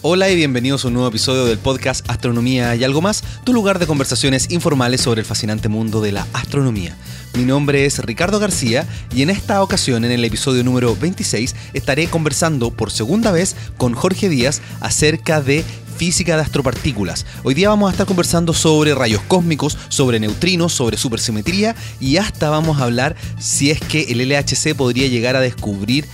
Hola y bienvenidos a un nuevo episodio del podcast Astronomía y algo más, tu lugar de conversaciones informales sobre el fascinante mundo de la astronomía. Mi nombre es Ricardo García y en esta ocasión, en el episodio número 26, estaré conversando por segunda vez con Jorge Díaz acerca de física de astropartículas. Hoy día vamos a estar conversando sobre rayos cósmicos, sobre neutrinos, sobre supersimetría y hasta vamos a hablar si es que el LHC podría llegar a descubrir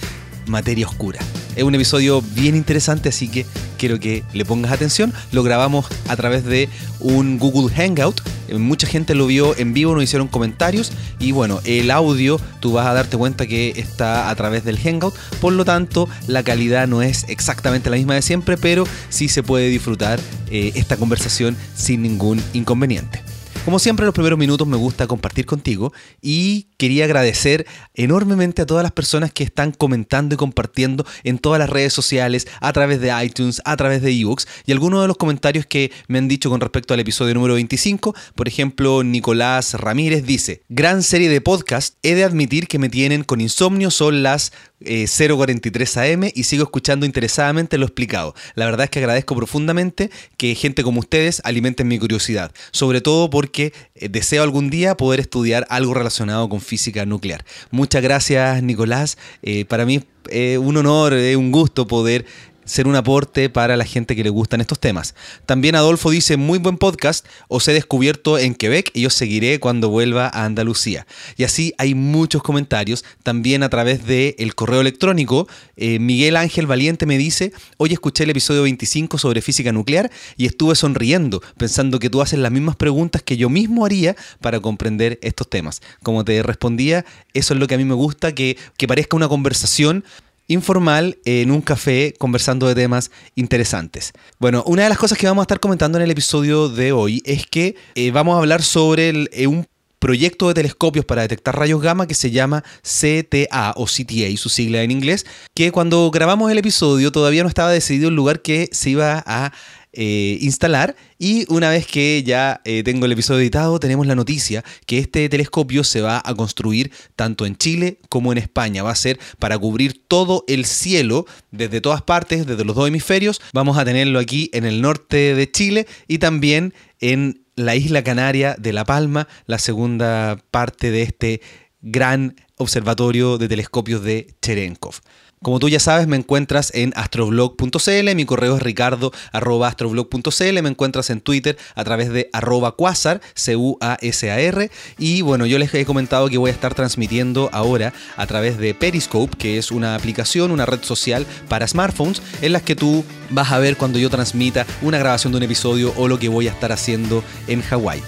materia oscura. Es un episodio bien interesante, así que quiero que le pongas atención. Lo grabamos a través de un Google Hangout. Eh, mucha gente lo vio en vivo, nos hicieron comentarios y bueno, el audio tú vas a darte cuenta que está a través del Hangout. Por lo tanto, la calidad no es exactamente la misma de siempre, pero sí se puede disfrutar eh, esta conversación sin ningún inconveniente. Como siempre, en los primeros minutos me gusta compartir contigo y quería agradecer enormemente a todas las personas que están comentando y compartiendo en todas las redes sociales, a través de iTunes, a través de ebooks y algunos de los comentarios que me han dicho con respecto al episodio número 25. Por ejemplo, Nicolás Ramírez dice: Gran serie de podcast, he de admitir que me tienen con insomnio, son las 043 eh, AM y sigo escuchando interesadamente lo explicado. La verdad es que agradezco profundamente que gente como ustedes alimenten mi curiosidad, sobre todo porque eh, deseo algún día poder estudiar algo relacionado con física nuclear. Muchas gracias Nicolás, eh, para mí es un honor, es un gusto poder ser un aporte para la gente que le gustan estos temas. También Adolfo dice, muy buen podcast, os he descubierto en Quebec y os seguiré cuando vuelva a Andalucía. Y así hay muchos comentarios, también a través del el correo electrónico. Eh, Miguel Ángel Valiente me dice, hoy escuché el episodio 25 sobre física nuclear y estuve sonriendo, pensando que tú haces las mismas preguntas que yo mismo haría para comprender estos temas. Como te respondía, eso es lo que a mí me gusta, que, que parezca una conversación informal en un café conversando de temas interesantes. Bueno, una de las cosas que vamos a estar comentando en el episodio de hoy es que eh, vamos a hablar sobre eh, un proyecto de telescopios para detectar rayos gamma que se llama CTA o CTA, su sigla en inglés, que cuando grabamos el episodio todavía no estaba decidido el lugar que se iba a eh, instalar y una vez que ya eh, tengo el episodio editado tenemos la noticia que este telescopio se va a construir tanto en Chile como en España. Va a ser para cubrir todo el cielo desde todas partes, desde los dos hemisferios. Vamos a tenerlo aquí en el norte de Chile y también en la isla canaria de La Palma, la segunda parte de este gran observatorio de telescopios de Cherenkov. Como tú ya sabes, me encuentras en astroblog.cl, mi correo es ricardo.astroblog.cl, me encuentras en Twitter a través de arroba quasar, C-U-A-S-A-R, y bueno, yo les he comentado que voy a estar transmitiendo ahora a través de Periscope, que es una aplicación, una red social para smartphones, en las que tú vas a ver cuando yo transmita una grabación de un episodio o lo que voy a estar haciendo en Hawái.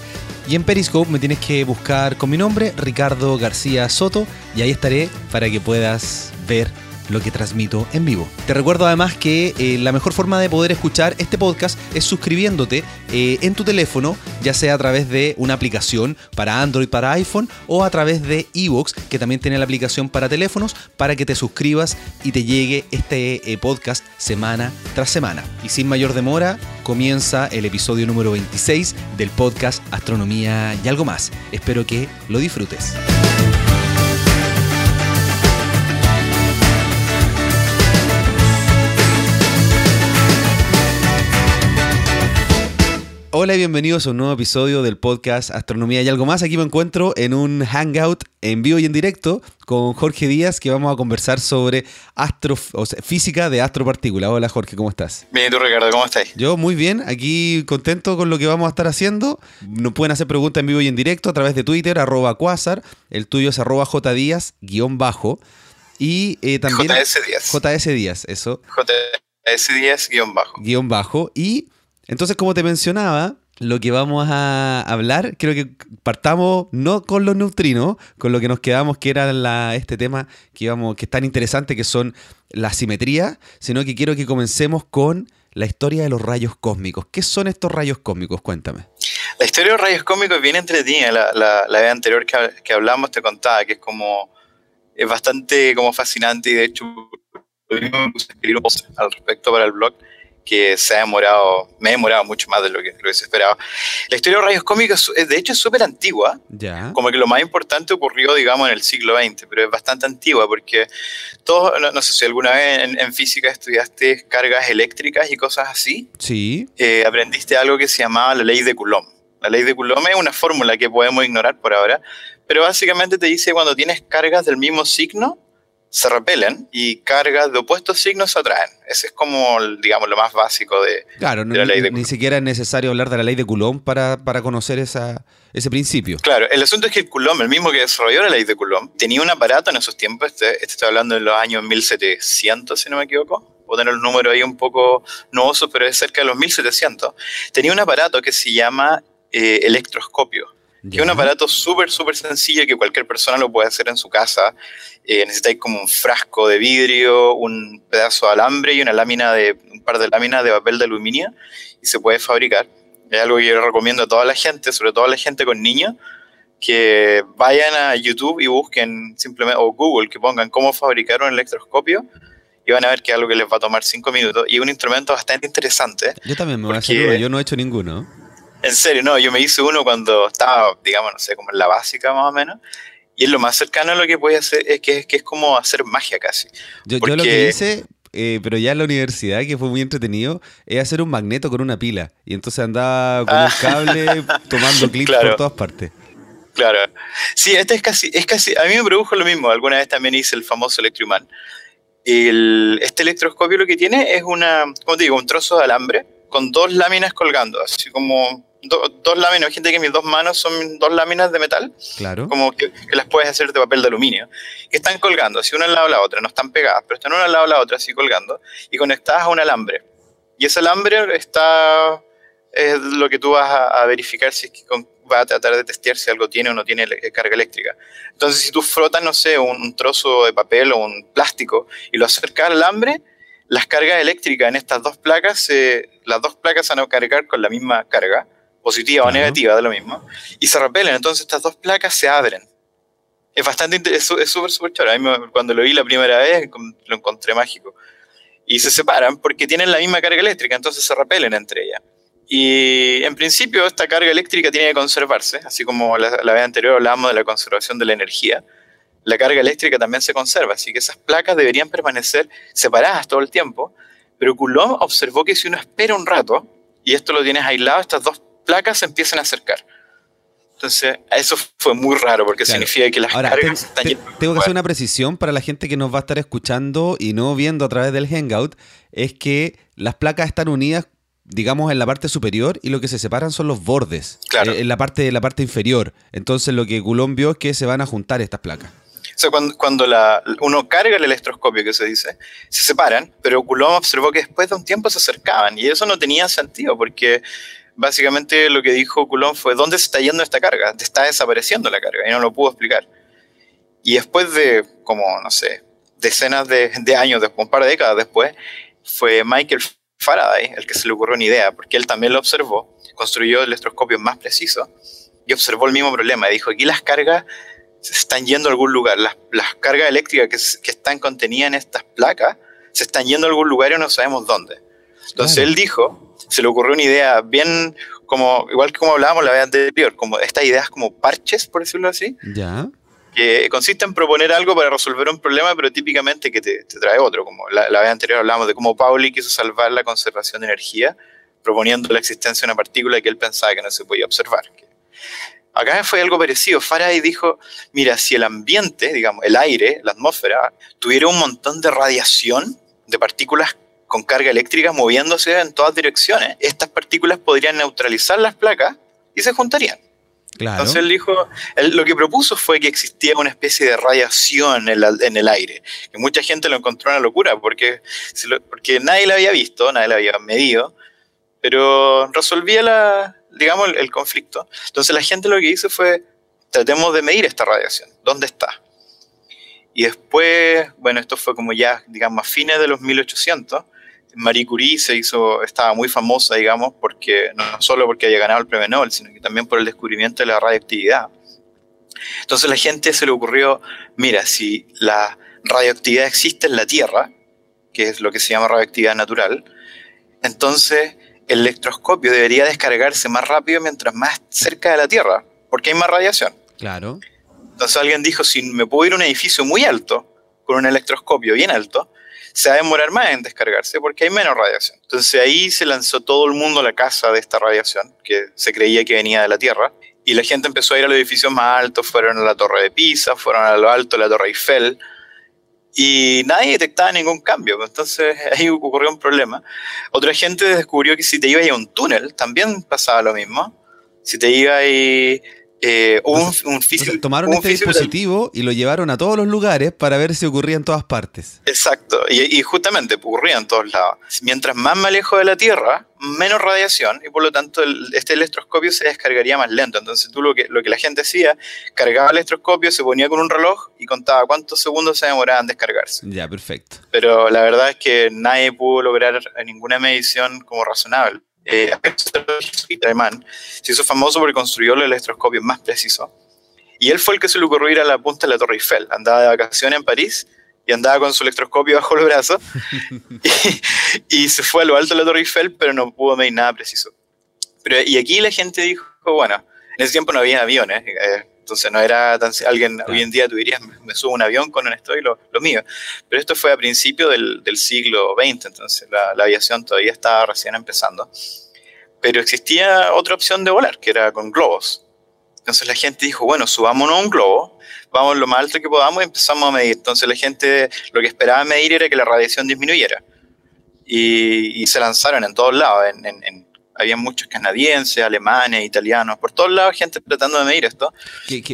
Y en Periscope me tienes que buscar con mi nombre, Ricardo García Soto, y ahí estaré para que puedas ver lo que transmito en vivo. Te recuerdo además que eh, la mejor forma de poder escuchar este podcast es suscribiéndote eh, en tu teléfono, ya sea a través de una aplicación para Android, para iPhone o a través de Evox, que también tiene la aplicación para teléfonos, para que te suscribas y te llegue este eh, podcast semana tras semana. Y sin mayor demora, comienza el episodio número 26 del podcast Astronomía y algo más. Espero que lo disfrutes. Hola y bienvenidos a un nuevo episodio del podcast Astronomía y algo más. Aquí me encuentro en un hangout en vivo y en directo con Jorge Díaz que vamos a conversar sobre astro, física de astropartículas. Hola Jorge, ¿cómo estás? Bien, ¿y tú Ricardo? ¿Cómo estás? Yo muy bien, aquí contento con lo que vamos a estar haciendo. Nos pueden hacer preguntas en vivo y en directo a través de Twitter, arroba Quasar. El tuyo es arroba jdíaz, guion bajo. Y eh, también... JS Díaz. JS Díaz, eso. JS Díaz, guion bajo. Guión bajo. Y entonces, como te mencionaba, lo que vamos a hablar, creo que partamos no con los neutrinos, con lo que nos quedamos, que era este tema que, es tan interesante, que son la simetría, sino que quiero que comencemos con la historia de los rayos cósmicos. ¿Qué son estos rayos cósmicos? Cuéntame. La historia de los rayos cósmicos es bien entretenida. La, la, vez anterior que, que, hablamos te contaba que es como, es bastante como fascinante y de hecho escribir al respecto para el blog que se ha demorado, me ha demorado mucho más de lo que, lo que se esperaba. La historia de rayos cómicos, de hecho, es súper antigua. Ya. Como que lo más importante ocurrió, digamos, en el siglo XX, pero es bastante antigua porque todos, no, sé si alguna vez en, física estudiaste cargas eléctricas y cosas así. Sí. Eh, aprendiste algo que se llamaba la ley de Coulomb. La ley de Coulomb es una fórmula que podemos ignorar por ahora, pero básicamente te dice cuando tienes cargas del mismo signo, se repelen y cargas de opuestos signos se atraen. Ese es como, digamos, lo más básico de, claro, la ley de Ni siquiera es necesario hablar de la ley de Coulomb para, para conocer esa, ese principio. Claro, el asunto es que el Coulomb, el mismo que desarrolló la ley de Coulomb, tenía un aparato en esos tiempos, este, este estoy hablando de los años 1700, si no me equivoco, puedo tener el número ahí un poco nuevoso, pero es cerca de los 1700, tenía un aparato que se llama eh, electroscopio que es un aparato súper, súper sencillo que cualquier persona lo puede hacer en su casa. Eh, necesitáis como un frasco de vidrio, un pedazo de alambre y una lámina de, un par de láminas de papel de aluminio y se puede fabricar. Es algo que yo recomiendo a toda la gente, sobre todo a la gente con niños, que vayan a YouTube y busquen simplemente, o Google, que pongan cómo fabricar un electroscopio y van a ver que es algo que les va a tomar cinco minutos y un instrumento bastante interesante. Yo también me voy a hacer uno, yo no he hecho ninguno. En serio, no, yo me hice uno cuando estaba, digamos, no sé, como en la básica más o menos. Y es lo más cercano a lo que puede hacer, es que, que es como hacer magia casi. Yo, lo que hice, eh, pero ya en la universidad, que fue muy entretenido, es hacer un magneto con una pila. Y entonces andaba con un ah. cable tomando clips por todas partes. Claro. Sí, este es casi, es casi, a mí me produjo lo mismo. Alguna vez también hice el famoso Electroman. El, este electroscopio lo que tiene es una, como te digo, un trozo de alambre con dos láminas colgando, así como dos láminas, gente que mis dos manos son dos láminas de metal, claro. como que, las puedes hacer de papel de aluminio, que están colgando, así una al lado de la otra, no están pegadas, pero están una al lado de la otra, así colgando, y conectadas a un alambre. Y ese alambre está, es lo que tú vas a, verificar si es que va a tratar de testear si algo tiene o no tiene carga eléctrica. Entonces, si tú frotas, no sé, un, trozo de papel o un plástico y lo acercas al alambre, las cargas eléctricas en estas dos placas, las dos placas van a cargar con la misma carga, positiva o negativa, de lo mismo, y se repelen. Entonces estas dos placas se abren. Es bastante, es súper, súper choro. A mí cuando lo vi la primera vez lo encontré mágico. Y se separan porque tienen la misma carga eléctrica, entonces se repelen entre ellas. Y en principio esta carga eléctrica tiene que conservarse, así como la, la vez anterior hablábamos de la conservación de la energía. La carga eléctrica también se conserva, así que esas placas deberían permanecer separadas todo el tiempo. Pero Coulomb observó que si uno espera un rato, y esto lo tienes aislado, estas dos placas se empiezan a acercar. Entonces, eso fue muy raro porque significa que las cargas están Tengo que hacer una precisión para la gente que nos va a estar escuchando y no viendo a través del Hangout, es que las placas están unidas digamos en la parte superior y lo que se separan son los bordes eh, en la parte la parte inferior. Entonces lo que Coulomb vio es que se van a juntar estas placas. Sea, cuando, cuando la, uno carga el electroscopio, que se dice, se separan, pero Coulomb observó que después de un tiempo se acercaban y eso no tenía sentido porque básicamente lo que dijo Coulomb fue, ¿dónde se está yendo esta carga? Te está desapareciendo la carga y no lo pudo explicar. Y después de, como, no sé, decenas de, años, después, un par de décadas después, fue Michael Faraday el que se le ocurrió una idea, porque él también lo observó, construyó electroscopios más precisos y observó el mismo problema. Dijo, aquí las cargas se están yendo a algún lugar, las, cargas eléctricas que, que, están contenidas en estas placas se están yendo a algún lugar y no sabemos dónde. Entonces él dijo, se le ocurrió una idea bien como, igual que como hablábamos la vez anterior, como estas ideas como parches, por decirlo así. Ya. Que consiste en proponer algo para resolver un problema, pero típicamente que te, trae otro. Como la, vez anterior hablábamos de cómo Pauli quiso salvar la conservación de energía, proponiendo la existencia de una partícula que él pensaba que no se podía observar. Acá fue algo parecido. Faraday dijo, mira, si el ambiente, digamos, el aire, la atmósfera, tuviera un montón de radiación de partículas con carga eléctrica moviéndose en todas direcciones, estas partículas podrían neutralizar las placas y se juntarían. Entonces él dijo, lo que propuso fue que existía una especie de radiación en, el aire, que mucha gente lo encontró una locura, porque, porque nadie la había visto, nadie la había medido, pero resolvía la, digamos, el, conflicto. Entonces la gente lo que hizo fue, tratemos de medir esta radiación, ¿dónde está? Y después, bueno, esto fue como ya, digamos, a fines de los 1800, Marie Curie se hizo, estaba muy famosa, digamos, porque no solo porque había ganado el premio Nobel, sino que también por el descubrimiento de la radioactividad. Entonces la gente se le ocurrió, mira, si la radioactividad existe en la Tierra, que es lo que se llama radioactividad natural, entonces el electroscopio debería descargarse más rápido mientras más cerca de la Tierra, porque hay más radiación. Claro. Entonces alguien dijo, si me puedo ir a un edificio muy alto, con un electroscopio bien alto, se va a demorar más en descargarse porque hay menos radiación. Entonces ahí se lanzó todo el mundo a la casa de esta radiación, que se creía que venía de la Tierra, y la gente empezó a ir a los edificios más altos, fueron a la Torre de Pisa, fueron a lo alto de la Torre Eiffel, y nadie detectaba ningún cambio. Entonces ahí ocurrió un problema. Otra gente descubrió que si te ibas a un túnel, también pasaba lo mismo. Si te ibas y un, un físico, tomaron este dispositivo y lo llevaron a todos los lugares para ver si ocurría en todas partes. Exacto, y, justamente ocurría en todos lados. Mientras más me alejo de la Tierra, menos radiación y por lo tanto este electroscopio se descargaría más lento. Entonces tú lo que, lo que la gente hacía, cargaba el electroscopio, se ponía con un reloj y contaba cuántos segundos se demoraban en descargarse. Ya, perfecto. Pero la verdad es que nadie pudo lograr ninguna medición como razonable eh, alemán, se hizo famoso porque construyó el electroscopio más preciso. Y él fue el que se le ocurrió ir a la punta de la Torre Eiffel. Andaba de vacaciones en París y andaba con su electroscopio bajo el brazo y, se fue a lo alto de la Torre Eiffel, pero no pudo medir nada preciso. Pero, y aquí la gente dijo, bueno, en ese tiempo no había aviones, eh, entonces no era tan... Alguien hoy en día tú dirías, me, subo un avión con esto y lo, lo mío. Pero esto fue a principios del, del, siglo XX, entonces la, la, aviación todavía estaba recién empezando. Pero existía otra opción de volar, que era con globos. Entonces la gente dijo, bueno, subámonos a un globo, vamos lo más alto que podamos y empezamos a medir. Entonces la gente lo que esperaba medir era que la radiación disminuyera. Y, y se lanzaron en todos lados, en, en, en había muchos canadienses, alemanes, italianos, por todos lados gente tratando de medir esto.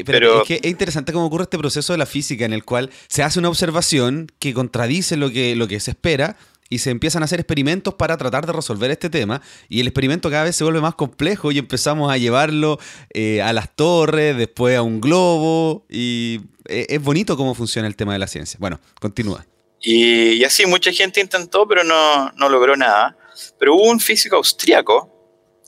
pero, es que es interesante cómo ocurre este proceso de la física en el cual se hace una observación que contradice lo que, lo que se espera y se empiezan a hacer experimentos para tratar de resolver este tema y el experimento cada vez se vuelve más complejo y empezamos a llevarlo eh, a las torres, después a un globo y eh, es bonito cómo funciona el tema de la ciencia. Bueno, continúa. Y, y así mucha gente intentó pero no, no logró nada. Pero hubo un físico austriaco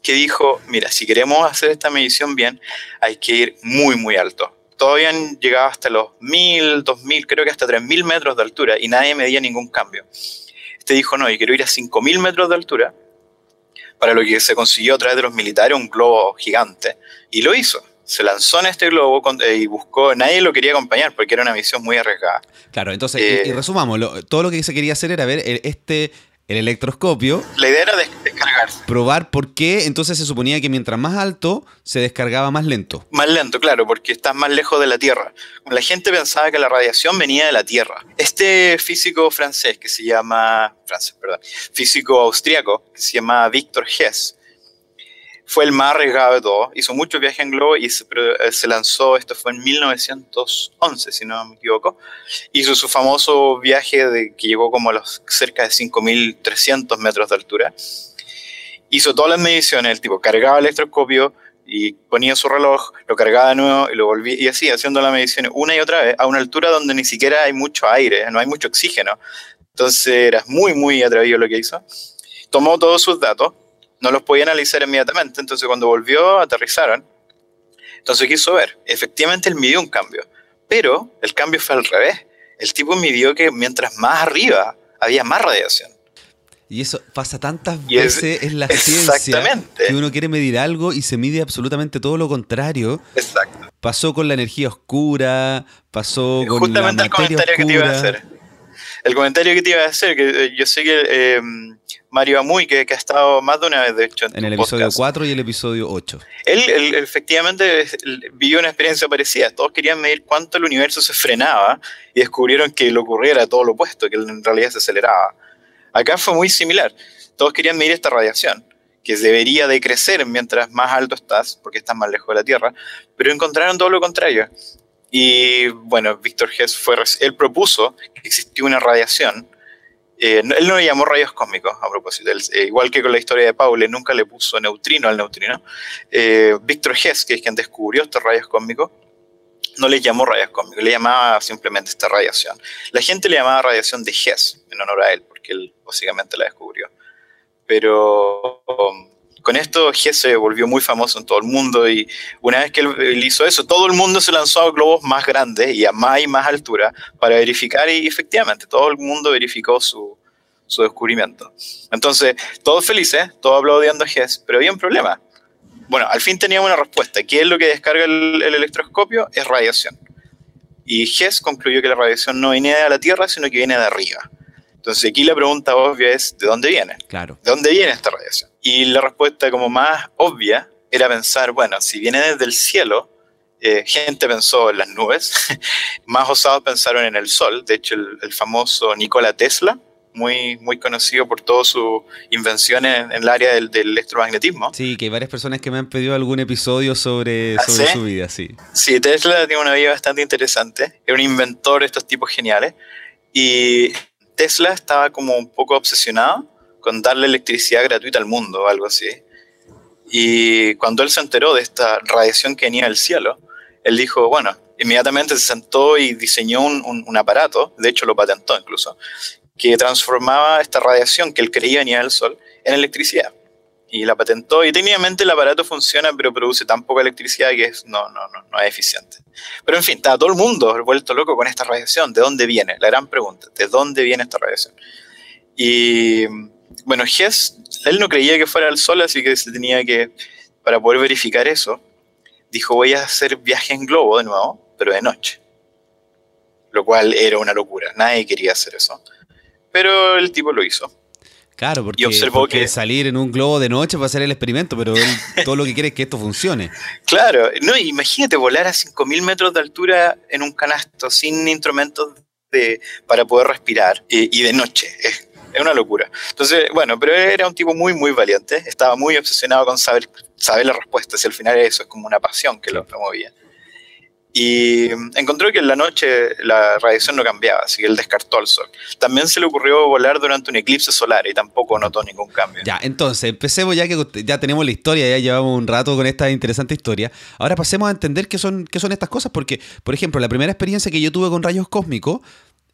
que dijo, mira, si queremos hacer esta medición bien, hay que ir muy, muy alto. Todavía han llegado hasta los 1000, 2000, creo que hasta 3000 metros de altura y nadie medía ningún cambio. Este dijo, no, yo quiero ir a 5000 metros de altura, para lo que se consiguió a través de los militares un globo gigante, y lo hizo. Se lanzó en este globo eh, y buscó, nadie lo quería acompañar porque era una misión muy arriesgada. Claro, entonces, y, y eh, resumamos, todo lo que se quería hacer era ver este el electroscopio. La idea era descargarse. Probar por qué entonces se suponía que mientras más alto se descargaba más lento. Más lento, claro, porque estás más lejos de la Tierra. La gente pensaba que la radiación venía de la Tierra. Este físico francés que se llama, francés, perdón, físico austriaco que se llama Victor Hess, fue el más arriesgado de todos. Hizo muchos viajes en globo y se, eh, se, lanzó, esto fue en 1911, si no me equivoco. Hizo su famoso viaje de, que llegó como a los cerca de 5.300 metros de altura. Hizo todas las mediciones, el tipo cargaba el electroscopio y ponía su reloj, lo cargaba de nuevo y lo volvía, y así, haciendo las mediciones una y otra vez, a una altura donde ni siquiera hay mucho aire, no hay mucho oxígeno. Entonces era muy, muy atrevido lo que hizo. Tomó todos sus datos, no los podía analizar inmediatamente, entonces cuando volvió aterrizaron, entonces quiso ver, efectivamente él midió un cambio, pero el cambio fue al revés, el tipo midió que mientras más arriba había más radiación. Y eso pasa tantas veces en la ciencia que uno quiere medir algo y se mide absolutamente todo lo contrario. Exacto. Pasó con la energía oscura, pasó con la materia el comentario que te iba a hacer. El comentario que te iba a hacer, que eh, yo sé que eh, Mario Amuy, que, ha estado más de una vez, de hecho. En, el episodio 4 y el episodio 8. Él, efectivamente vivió una experiencia parecida. Todos querían medir cuánto el universo se frenaba y descubrieron que lo ocurriera todo lo opuesto, que en realidad se aceleraba. Acá fue muy similar. Todos querían medir esta radiación, que debería decrecer mientras más alto estás, porque estás más lejos de la Tierra, pero encontraron todo lo contrario. Y bueno, Víctor Hess fue, él propuso que existía una radiación eh, él no le llamó rayos cósmicos, a propósito. Eh, igual que con la historia de Paul, nunca le puso neutrino al neutrino. Eh, Víctor Hess, que es quien descubrió estos rayos cósmicos, no le llamó rayos cósmicos, le llamaba simplemente esta radiación. La gente le llamaba radiación de Hess, en honor a él, porque él básicamente la descubrió. Pero um, con esto Hess se volvió muy famoso en todo el mundo y una vez que él, hizo eso, todo el mundo se lanzó a globos más grandes y a más y más altura para verificar y efectivamente todo el mundo verificó su, su descubrimiento. Entonces, todos felices, todos aplaudiendo a Hess, pero había un problema. Bueno, al fin teníamos una respuesta. ¿Qué es lo que descarga el, el electroscopio? Es radiación. Y Hess concluyó que la radiación no viene de la Tierra, sino que viene de arriba. Entonces aquí la pregunta obvia es, ¿de dónde viene? Claro. ¿De dónde viene esta radiación? Y la respuesta como más obvia era pensar, bueno, si viene desde el cielo, eh, gente pensó en las nubes, más osados pensaron en el sol, de hecho el, el, famoso Nikola Tesla, muy, muy conocido por todas sus invenciones en, en, el área del, del, electromagnetismo. Sí, que hay varias personas que me han pedido algún episodio sobre, ¿Ah, sobre ¿sí? su vida, sí. Sí, Tesla tiene una vida bastante interesante, es un inventor de estos tipos geniales, y Tesla estaba como un poco obsesionado con darle electricidad gratuita al mundo o algo así. Y cuando él se enteró de esta radiación que venía del cielo, él dijo, bueno, inmediatamente se sentó y diseñó un, un, un, aparato, de hecho lo patentó incluso, que transformaba esta radiación que él creía venía del sol en electricidad. Y la patentó y técnicamente el aparato funciona, pero produce tan poca electricidad que es, no, no, no, no es eficiente. Pero en fin, está todo el mundo vuelto loco con esta radiación. ¿De dónde viene? La gran pregunta, ¿de dónde viene esta radiación? Y bueno, Hess, él no creía que fuera el sol, así que se tenía que, para poder verificar eso, dijo voy a hacer viaje en globo de nuevo, pero de noche. Lo cual era una locura, nadie quería hacer eso. Pero el tipo lo hizo. Claro, porque, y observó porque que salir en un globo de noche para hacer el experimento, pero él todo lo que quiere es que esto funcione. Claro, no, imagínate volar a 5.000 metros de altura en un canasto sin instrumentos de, para poder respirar y, y de noche. Es, es, una locura. Entonces, bueno, pero era un tipo muy, muy valiente, estaba muy obsesionado con saber, saber la respuesta, si al final eso es como una pasión que lo promovía. Y encontró que en la noche la radiación no cambiaba, así que él descartó al sol. También se le ocurrió volar durante un eclipse solar y tampoco notó ningún cambio. Ya, entonces, empecemos ya que ya tenemos la historia, ya llevamos un rato con esta interesante historia. Ahora pasemos a entender qué son, qué son estas cosas, porque, por ejemplo, la primera experiencia que yo tuve con rayos cósmicos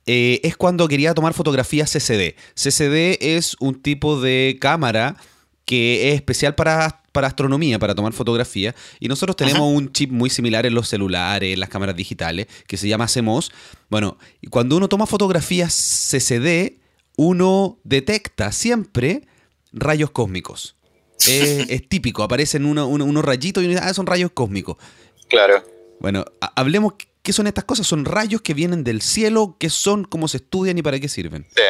eh, es cuando quería tomar fotografías CCD. CCD es un tipo de cámara que es especial para, para astronomía, para tomar fotografía. Y nosotros tenemos Ajá. un chip muy similar en los celulares, en las cámaras digitales, que se llama CMOS. Bueno, cuando uno toma fotografías CCD, uno detecta siempre rayos cósmicos. es, es, típico, aparecen uno, uno, unos rayitos y uno dice, ah, son rayos cósmicos. Claro. Bueno, hablemos qué son estas cosas. Son rayos que vienen del cielo, qué son, cómo se estudian y para qué sirven. Sí.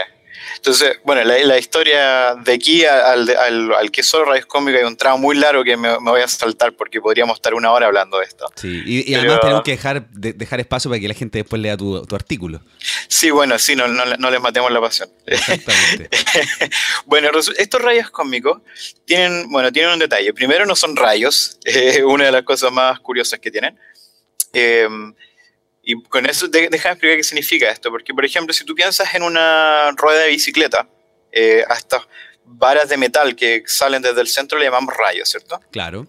Entonces, bueno, la, la historia de aquí al, al, al, que solo rayos cómicos hay un tramo muy largo que me, me, voy a saltar porque podríamos estar una hora hablando de esto. Sí, y, y Pero, además tenemos que dejar, de, dejar espacio para que la gente después lea tu, tu artículo. Sí, bueno, sí, no, no, no, les matemos la pasión. Exactamente. bueno, estos rayos cósmicos tienen, bueno, tienen un detalle. Primero, no son rayos, eh, una de las cosas más curiosas que tienen. Eh, y con eso, de, déjame explicar qué significa esto, porque, por ejemplo, si tú piensas en una rueda de bicicleta, eh, a estas varas de metal que salen desde el centro le llamamos rayos, ¿cierto? Claro.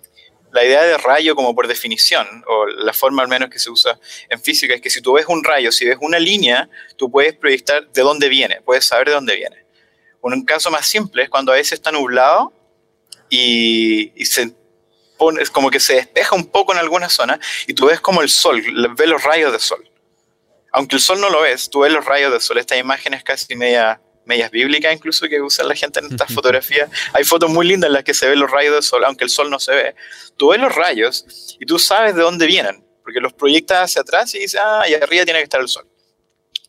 La idea de rayo, como por definición, o la forma al menos que se usa en física, es que si tú ves un rayo, si ves una línea, tú puedes proyectar de dónde viene, puedes saber de dónde viene. Un caso más simple es cuando a veces está nublado y, y se es como que se despeja un poco en alguna zona y tú ves como el sol, ves los rayos de sol. Aunque el sol no lo ves, tú ves los rayos de sol. Estas imágenes casi media, medias bíblicas incluso que usa la gente en estas fotografías. Hay fotos muy lindas en las que se ven los rayos del sol, aunque el sol no se ve. Tú ves los rayos y tú sabes de dónde vienen, porque los proyectas hacia atrás y dices, ah, y arriba tiene que estar el sol.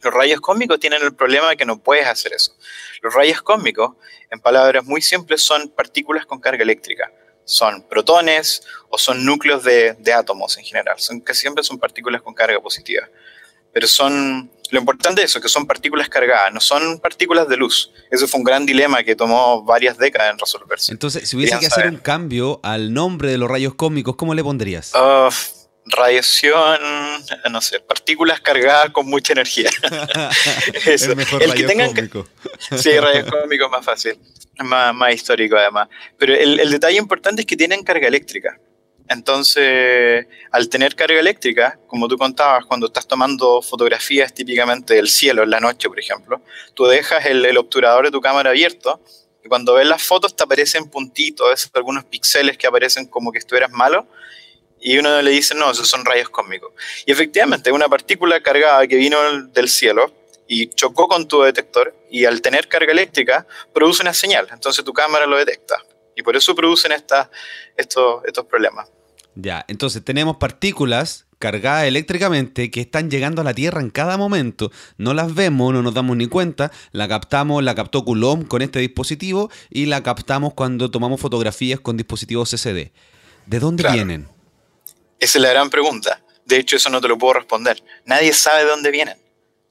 Los rayos cósmicos tienen el problema de que no puedes hacer eso. Los rayos cósmicos, en palabras muy simples, son partículas con carga eléctrica son protones o son núcleos de, de, átomos en general. Son, casi siempre son partículas con carga positiva. Pero son, lo importante de eso, que son partículas cargadas, no son partículas de luz. Eso fue un gran dilema que tomó varias décadas en resolverse. Entonces, si hubiese que hacer un cambio al nombre de los rayos cósmicos, ¿cómo le pondrías? Uh, radiación, no sé, partículas cargadas con mucha energía. Eso. El mejor el que tengan, cósmico. Sí, rayos cósmicos más fácil, más, más histórico además. Pero el, el, detalle importante es que tienen carga eléctrica. Entonces, al tener carga eléctrica, como tú contabas, cuando estás tomando fotografías típicamente del cielo en la noche, por ejemplo, tú dejas el, el obturador de tu cámara abierto y cuando ves las fotos te aparecen puntitos, algunos píxeles que aparecen como que estuvieras malo y uno le dice, no, esos son rayos cósmicos. Y efectivamente, una partícula cargada que vino del cielo y chocó con tu detector y al tener carga eléctrica produce una señal, entonces tu cámara lo detecta y por eso producen estos, estos problemas. Ya, entonces tenemos partículas cargadas eléctricamente que están llegando a la Tierra en cada momento. No las vemos, no nos damos ni cuenta. La captamos, la captó Coulomb con este dispositivo y la captamos cuando tomamos fotografías con dispositivos CCD. ¿De dónde vienen? Esa es la gran pregunta. De hecho, eso no te lo puedo responder. Nadie sabe de dónde vienen.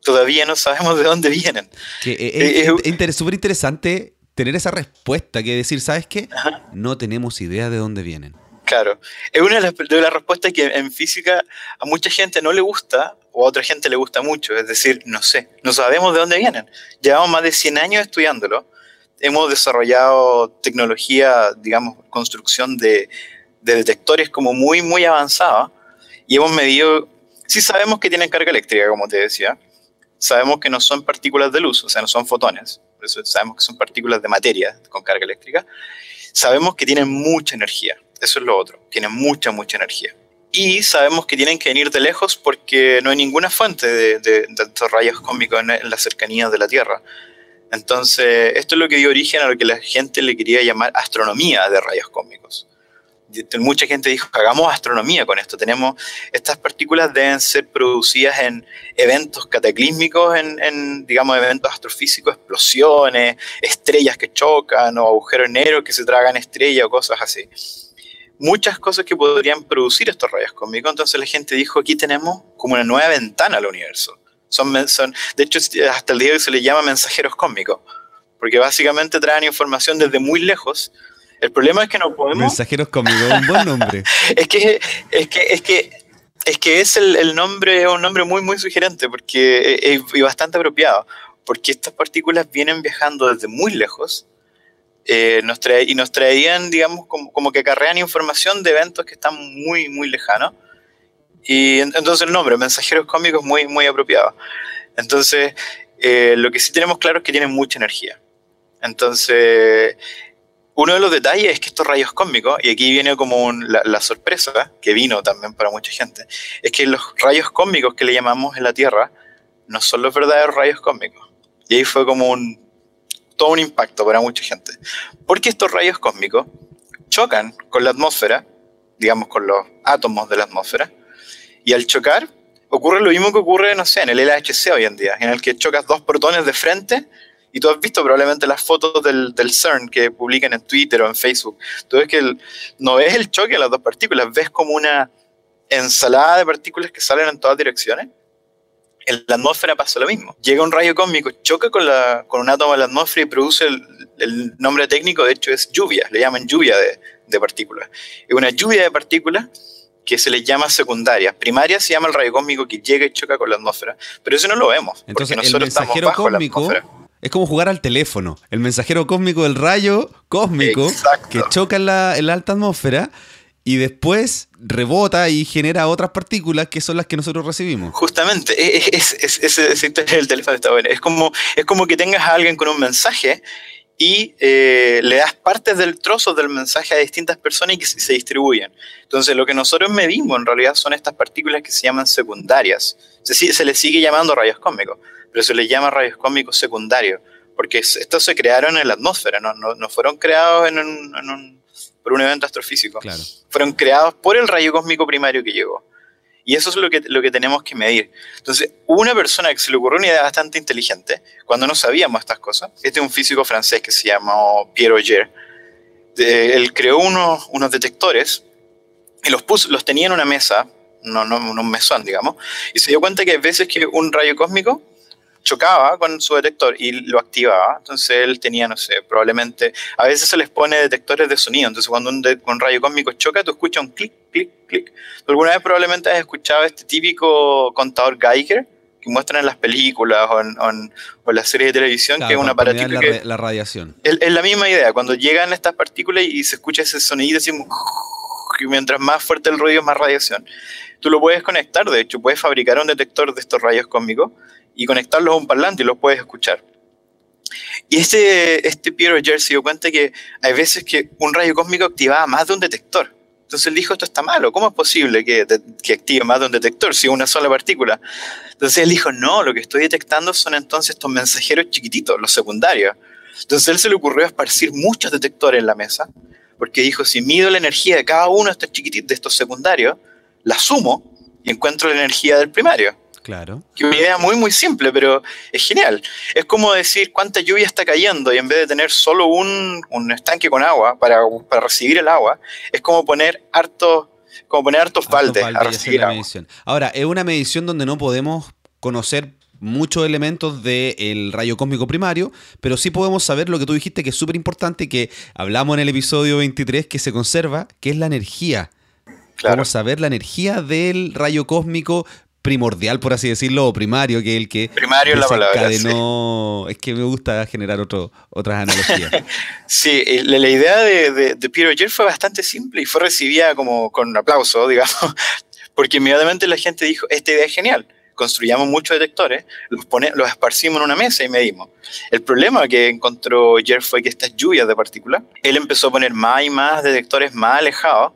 Todavía no sabemos de dónde vienen. Que eh, es, es súper interesante tener esa respuesta que decir, ¿sabes qué? No tenemos idea de dónde vienen. Claro, es una de las, de las, respuestas que en física a mucha gente no le gusta o a otra gente le gusta mucho, es decir, no sé, no sabemos de dónde vienen. Llevamos más de 100 años estudiándolo, hemos desarrollado tecnología, digamos, construcción de, de detectores como muy, muy avanzada y hemos medido, sí sabemos que tienen carga eléctrica, como te decía, sabemos que no son partículas de luz, o sea, no son fotones, por eso sabemos que son partículas de materia con carga eléctrica, sabemos que tienen mucha energía, eso es lo otro, tienen mucha, mucha energía. Y sabemos que tienen que venir de lejos porque no hay ninguna fuente de, estos rayos cósmicos en, en las cercanías de la Tierra. Entonces, esto es lo que dio origen a lo que la gente le quería llamar astronomía de rayos cósmicos mucha gente dijo, hagamos astronomía con esto. Tenemos, estas partículas deben ser producidas en eventos cataclísmicos, en, digamos, eventos astrofísicos, explosiones, estrellas que chocan o agujeros negros que se tragan estrellas o cosas así. Muchas cosas que podrían producir estos rayos cósmicos. Entonces la gente dijo, aquí tenemos como una nueva ventana al universo. Son, son, de hecho, hasta el día de hoy se les llama mensajeros cósmicos, porque básicamente traen información desde muy lejos el problema es que no podemos. Mensajeros conmigo, un buen nombre. es que es que es que es que es el, nombre, un nombre muy muy sugerente porque es, y bastante apropiado, porque estas partículas vienen viajando desde muy lejos eh, nos trae, y nos traían, digamos, como, como, que acarrean información de eventos que están muy muy lejanos. Y entonces el nombre, mensajeros cómicos, muy muy apropiado. Entonces, eh, lo que sí tenemos claro es que tienen mucha energía. Entonces, uno de los detalles es que estos rayos cósmicos, y aquí viene como la, sorpresa, que vino también para mucha gente, es que los rayos cósmicos que le llamamos en la Tierra no son los verdaderos rayos cósmicos. Y ahí fue como un, todo un impacto para mucha gente. Porque estos rayos cósmicos chocan con la atmósfera, digamos con los átomos de la atmósfera, y al chocar ocurre lo mismo que ocurre, no sé, en el LHC hoy en día, en el que chocas dos protones de frente y tú has visto probablemente las fotos del, del, CERN que publican en Twitter o en Facebook. Tú ves que no ves el choque de las dos partículas, ves como una ensalada de partículas que salen en todas direcciones. En la atmósfera pasa lo mismo. Llega un rayo cósmico, choca con, la, con un átomo de la atmósfera y produce el, el nombre técnico, de hecho, es lluvia. Le llaman lluvia de, de partículas. Es una lluvia de partículas que se les llama secundaria. Primaria se llama el rayo cósmico que llega y choca con la atmósfera. Pero eso no lo vemos. Entonces, nosotros el mensajero estamos bajo cósmico la es como jugar al teléfono. El mensajero cósmico del rayo cósmico que choca en la, alta atmósfera y después rebota y genera otras partículas que son las que nosotros recibimos. Justamente, es, es, el teléfono está bueno. Es como, es como que tengas a alguien con un mensaje y eh, le das partes del trozo del mensaje a distintas personas y que se distribuyen. Entonces, lo que nosotros medimos en realidad son estas partículas que se llaman secundarias. Se, se les sigue llamando rayos cósmicos pero se les llama rayos cósmicos secundarios, porque estos se crearon en la atmósfera, no, no, fueron creados en un, por un evento astrofísico, fueron creados por el rayo cósmico primario que llegó. Y eso es lo que, lo que tenemos que medir. Entonces, una persona que se le ocurrió una idea bastante inteligente, cuando no sabíamos estas cosas, este es un físico francés que se llamó Pierre Auger, él creó unos, unos detectores y los, puso, los tenía en una mesa, no, no, un mesón, digamos, y se dio cuenta que hay veces que un rayo cósmico chocaba con su detector y lo activaba. Entonces él tenía, no sé, probablemente, a veces se les pone detectores de sonido. Entonces cuando un, rayo cósmico choca, tú escuchas un clic, clic, clic. ¿Alguna vez probablemente has escuchado este típico contador Geiger? que muestran en las películas o en, o las series de televisión, que es un aparatito la, que... La radiación. Es, la misma idea, cuando llegan estas partículas y se escucha ese sonido, decimos, y mientras más fuerte el ruido, más radiación. Tú lo puedes conectar, de hecho, puedes fabricar un detector de estos rayos cósmicos y conectarlos a un parlante y los puedes escuchar. Y este, este Pierre Roger se dio cuenta que hay veces que un rayo cósmico activaba más de un detector. Entonces él dijo, esto está malo, ¿cómo es posible que, que active más de un detector si es una sola partícula? Entonces él dijo, no, lo que estoy detectando son entonces estos mensajeros chiquititos, los secundarios. Entonces él se le ocurrió esparcir muchos detectores en la mesa, porque dijo, si mido la energía de cada uno de estos chiquititos, de estos secundarios, la sumo y encuentro la energía del primario. Claro. Que una idea muy, muy simple, pero es genial. Es como decir cuánta lluvia está cayendo y en vez de tener solo un, un estanque con agua para, para, recibir el agua, es como poner harto, como poner hartos baldes a recibir agua. Medición. Ahora, es una medición donde no podemos conocer muchos elementos del rayo cósmico primario, pero sí podemos saber lo que tú dijiste que es súper importante, que hablamos en el episodio 23, que se conserva, que es la energía. Claro. Vamos a ver la energía del rayo cósmico primordial, por así decirlo, o primario, que es el que primario la palabra, Es que me gusta generar otro, otras analogías. sí, la, la idea de, de, de Peter Oyer fue bastante simple y fue recibida como con un aplauso, digamos, porque inmediatamente la gente dijo, esta idea es genial construyamos muchos detectores, los, pone, los esparcimos en una mesa y medimos. El problema que encontró Jer fue que estas lluvias de partículas, él empezó a poner más y más detectores más alejados,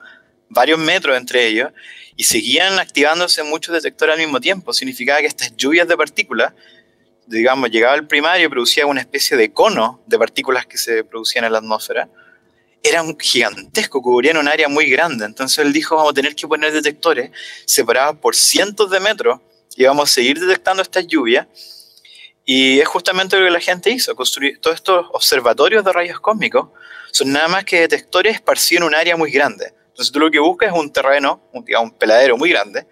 varios metros entre ellos, y seguían activándose muchos detectores al mismo tiempo. Significaba que estas lluvias de partículas, digamos, llegaba al primario y producía una especie de cono de partículas que se producían en la atmósfera. Eran gigantescos, cubrían un área muy grande. Entonces él dijo, vamos a tener que poner detectores separados por cientos de metros y vamos a seguir detectando estas lluvias. Y es justamente lo que la gente hizo, construir todos estos observatorios de rayos cósmicos son nada más que detectores esparcidos en un área muy grande. Entonces tú lo que buscas es un terreno, un, digamos, un peladero muy grande,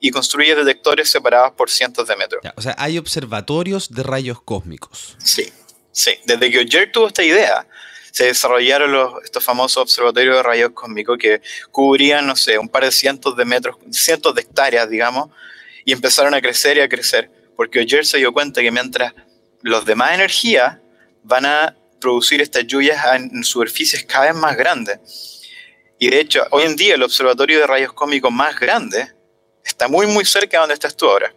y construyes detectores separados por cientos de metros. o sea, hay observatorios de rayos cósmicos. Sí, sí. Desde que Oyer tuvo esta idea, se desarrollaron los, estos famosos observatorios de rayos cósmicos que cubrían, no sé, un par de cientos de metros, cientos de hectáreas, digamos, y empezaron a crecer y a crecer, porque Oyer se dio cuenta que mientras los demás energías van a producir estas lluvias en superficies cada vez más grandes. Y de hecho, hoy en día el observatorio de rayos cósmicos más grande está muy, muy cerca de donde estás tú ahora.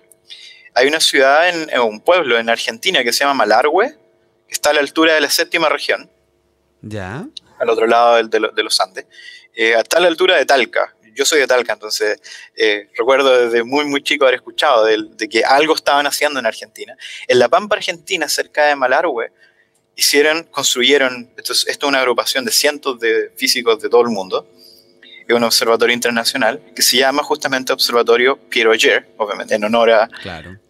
Hay una ciudad, en, un pueblo en Argentina que se llama Malargüe, que está a la altura de la séptima región. Ya. Al otro lado de, de los Andes. Eh, está a la altura de Talca, yo soy de Talca, entonces eh, recuerdo desde muy, muy chico haber escuchado de, que algo estaban haciendo en Argentina. En la Pampa Argentina, cerca de Malargüe, hicieron, construyeron, esto es, esto es una agrupación de cientos de físicos de todo el mundo, es un observatorio internacional que se llama justamente Observatorio Pierre Auger, obviamente en honor a,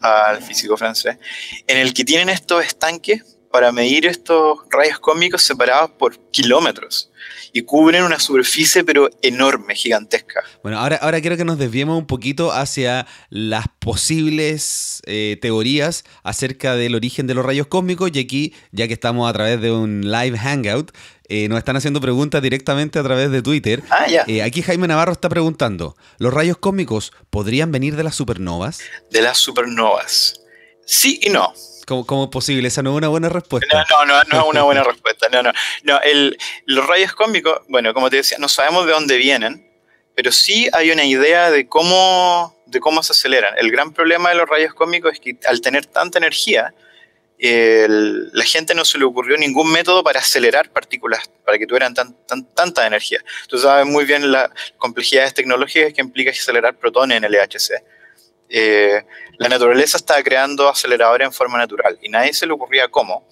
al físico francés, en el que tienen estos estanques para medir estos rayos cósmicos separados por kilómetros y cubren una superficie pero enorme, gigantesca. Bueno, ahora, ahora quiero que nos desviemos un poquito hacia las posibles eh, teorías acerca del origen de los rayos cósmicos y aquí, ya que estamos a través de un live hangout, eh, nos están haciendo preguntas directamente a través de Twitter. Ah, ya. Eh, aquí Jaime Navarro está preguntando, ¿los rayos cósmicos podrían venir de las supernovas? De las supernovas. Sí y no. ¿Cómo, es posible? Esa no es una buena respuesta. No, no, no, no es una buena respuesta. No, no. no el, los rayos cósmicos, bueno, como te decía, no sabemos de dónde vienen, pero sí hay una idea de cómo, de cómo se aceleran. El gran problema de los rayos cósmicos es que al tener tanta energía, la gente no se le ocurrió ningún método para acelerar partículas, para que tuvieran tan, tan, tanta energía. Tú sabes muy bien las complejidades tecnológicas que implica acelerar protones en el LHC. Eh, la naturaleza está creando aceleradores en forma natural y nadie se le ocurría cómo.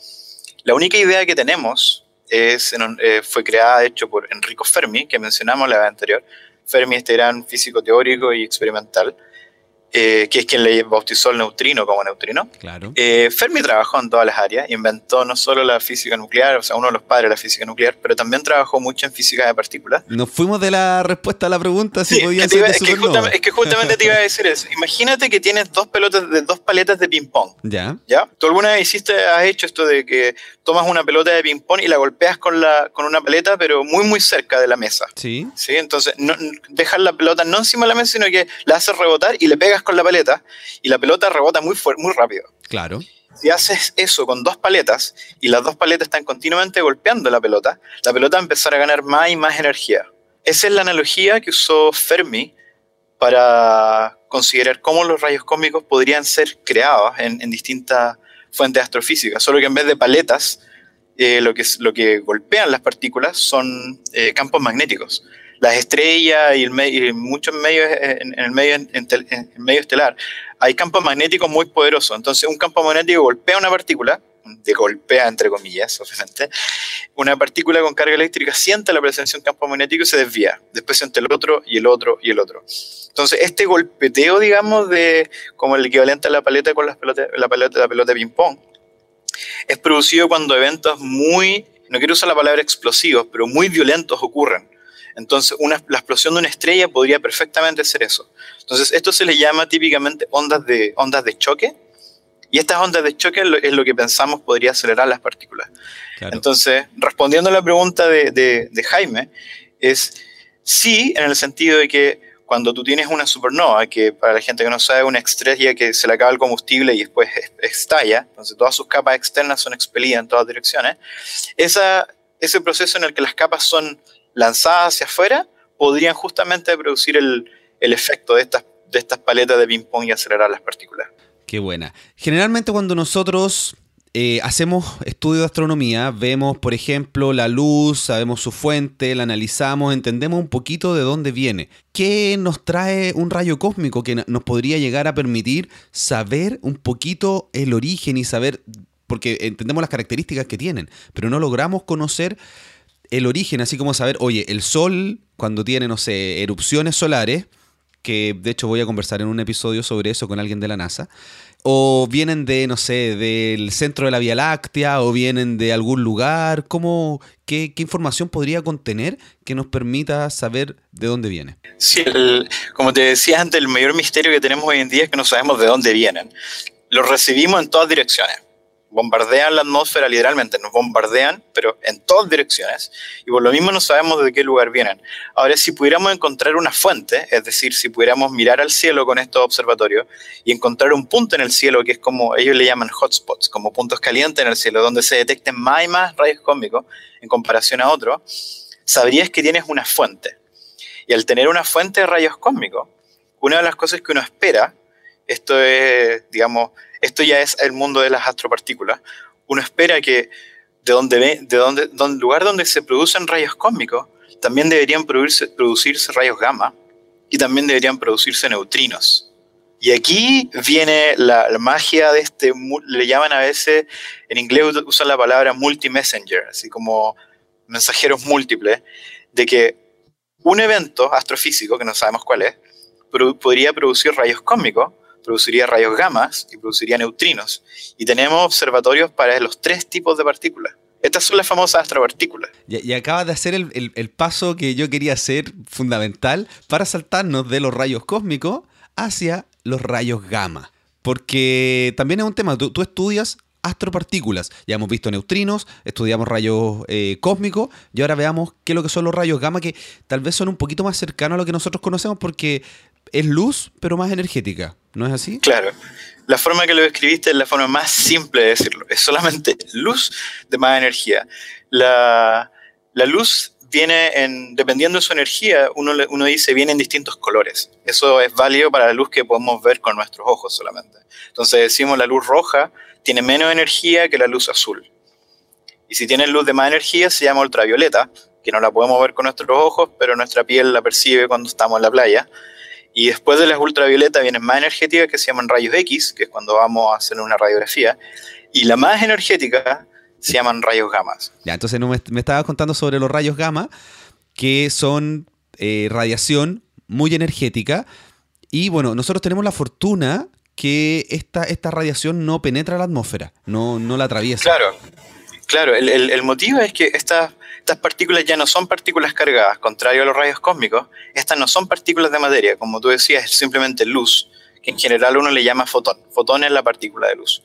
La única idea que tenemos es, eh, fue creada, de hecho, por Enrico Fermi, que mencionamos la vez anterior. Fermi, este gran físico teórico y experimental, eh, que es quien le bautizó el neutrino como neutrino. Claro. Eh, Fermi trabajó en todas las áreas, inventó no solo la física nuclear, o sea, uno de los padres de la física nuclear, pero también trabajó mucho en física de partículas. Nos fuimos de la respuesta a la pregunta si podía ser de es, que justamente, es que justamente te iba a decir eso. Imagínate que tienes dos pelotas, de, dos paletas de ping-pong. Ya. ¿Ya? ¿Tú alguna vez hiciste, has hecho esto de que tomas una pelota de ping-pong y la golpeas con, la, con una paleta, pero muy, muy cerca de la mesa? Sí. Sí, entonces no, dejas la pelota no encima de la mesa, sino que la haces rebotar y le pegas con la paleta y la pelota rebota muy, muy rápido. Claro. Si haces eso con dos paletas y las dos paletas están continuamente golpeando la pelota, la pelota va a empezar a ganar más y más energía. Esa es la analogía que usó Fermi para considerar cómo los rayos cósmicos podrían ser creados en, distintas fuentes astrofísicas, solo que en vez de paletas, eh, lo, que, lo que golpean las partículas son eh, campos magnéticos. Las estrellas y, el muchos medios en, el medio, en, el medio estelar, hay campos magnéticos muy poderosos. Entonces, un campo magnético golpea una partícula, de golpea entre comillas, obviamente, una partícula con carga eléctrica siente la presencia de un campo magnético y se desvía. Después siente el otro y el otro y el otro. Entonces, este golpeteo, digamos, de como el equivalente a la paleta con las pelotas, la pelota, la pelota de ping-pong, es producido cuando eventos muy, no quiero usar la palabra explosivos, pero muy violentos ocurren. Entonces, una, la explosión de una estrella podría perfectamente ser eso. Entonces, esto se le llama típicamente ondas de, ondas de choque, y estas ondas de choque es lo que pensamos podría acelerar las partículas. Entonces, respondiendo a la pregunta de, de, Jaime, es sí, en el sentido de que cuando tú tienes una supernova, que para la gente que no sabe, una estrella que se le acaba el combustible y después estalla, entonces todas sus capas externas son expelidas en todas direcciones, esa, ese proceso en el que las capas son lanzadas hacia afuera podrían justamente producir el, el efecto de estas, de estas paletas de ping-pong y acelerar las partículas. Qué buena. Generalmente cuando nosotros eh, hacemos estudio de astronomía, vemos, por ejemplo, la luz, sabemos su fuente, la analizamos, entendemos un poquito de dónde viene. ¿Qué nos trae un rayo cósmico que nos podría llegar a permitir saber un poquito el origen y saber, porque entendemos las características que tienen, pero no logramos conocer el origen, así como saber, oye, el Sol, cuando tiene, no sé, erupciones solares, que de hecho voy a conversar en un episodio sobre eso con alguien de la NASA, o vienen de, no sé, del centro de la Vía Láctea, o vienen de algún lugar, ¿cómo, qué, información podría contener que nos permita saber de dónde viene? Sí, como te decía antes, el mayor misterio que tenemos hoy en día es que no sabemos de dónde vienen. Los recibimos en todas direcciones bombardean la atmósfera literalmente, nos bombardean, pero en todas direcciones, y por lo mismo no sabemos de qué lugar vienen. Ahora, si pudiéramos encontrar una fuente, es decir, si pudiéramos mirar al cielo con estos observatorios y encontrar un punto en el cielo que es como ellos le llaman hotspots, como puntos calientes en el cielo, donde se detecten más y más rayos cósmicos en comparación a otros, sabrías que tienes una fuente. Y al tener una fuente de rayos cósmicos, una de las cosas que uno espera, esto es, digamos, esto ya es el mundo de las astropartículas. Uno espera que de donde de donde, lugar donde se producen rayos cósmicos, también deberían producirse, producirse rayos gamma y también deberían producirse neutrinos. Y aquí viene la, magia de este, le llaman a veces, en inglés usan la palabra multi-messenger, así como mensajeros múltiples, de que un evento astrofísico, que no sabemos cuál es, podría producir rayos cósmicos produciría rayos gamma y produciría neutrinos. Y tenemos observatorios para los tres tipos de partículas. Estas son las famosas astropartículas. Y, acabas de hacer el, paso que yo quería hacer fundamental para saltarnos de los rayos cósmicos hacia los rayos gamma. Porque también es un tema, tú, estudias astropartículas. Ya hemos visto neutrinos, estudiamos rayos eh, cósmicos y ahora veamos qué es lo que son los rayos gamma, que tal vez son un poquito más cercanos a lo que nosotros conocemos porque es luz, pero más energética. ¿No es así? Claro. La forma que lo describiste es la forma más simple de decirlo. Es solamente luz de más energía. La, luz viene en, dependiendo de su energía, uno, uno dice, viene en distintos colores. Eso es válido para la luz que podemos ver con nuestros ojos solamente. Entonces decimos la luz roja tiene menos energía que la luz azul. Y si tiene luz de más energía se llama ultravioleta, que no la podemos ver con nuestros ojos, pero nuestra piel la percibe cuando estamos en la playa. Y después de las ultravioleta vienen más energéticas que se llaman rayos X, que es cuando vamos a hacer una radiografía. Y la más energética se llaman rayos gamma. Ya, entonces no me, me estabas contando sobre los rayos gamma, que son eh, radiación muy energética. Y bueno, nosotros tenemos la fortuna que esta, esta radiación no penetra la atmósfera, no, no la atraviesa. Claro, claro. El, el, el motivo es que esta estas partículas ya no son partículas cargadas, contrario a los rayos cósmicos, estas no son partículas de materia, como tú decías, es simplemente luz, que en general uno le llama fotón. Fotón es la partícula de luz.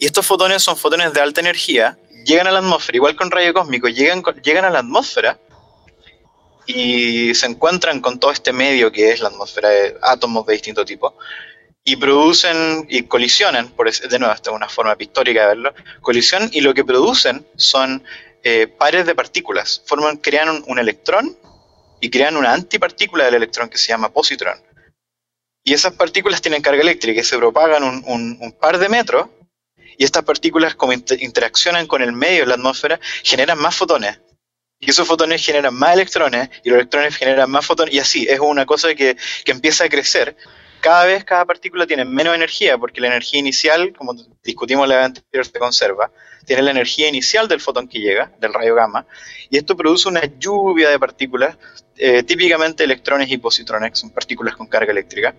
Y estos fotones son fotones de alta energía, llegan a la atmósfera, igual con rayo cósmico, llegan, llegan a la atmósfera y se encuentran con todo este medio que es la atmósfera de átomos de distinto tipo y producen y colisionan, por de nuevo, esta es una forma pictórica de verlo, colisionan y lo que producen son eh, pares de partículas. Forman, crean un, electrón y crean una antipartícula del electrón que se llama positrón. Y esas partículas tienen carga eléctrica y se propagan un, par de metros y estas partículas como interaccionan con el medio de la atmósfera generan más fotones. y esos fotones generan más electrones y los electrones generan más fotones y así es una cosa que, que empieza a crecer cada vez cada partícula tiene menos energía, porque la energía inicial, como discutimos la vez anterior, se conserva, tiene la energía inicial del fotón que llega, del rayo gamma, y esto produce una lluvia de partículas, eh, típicamente electrones y positrones, que son partículas con carga eléctrica,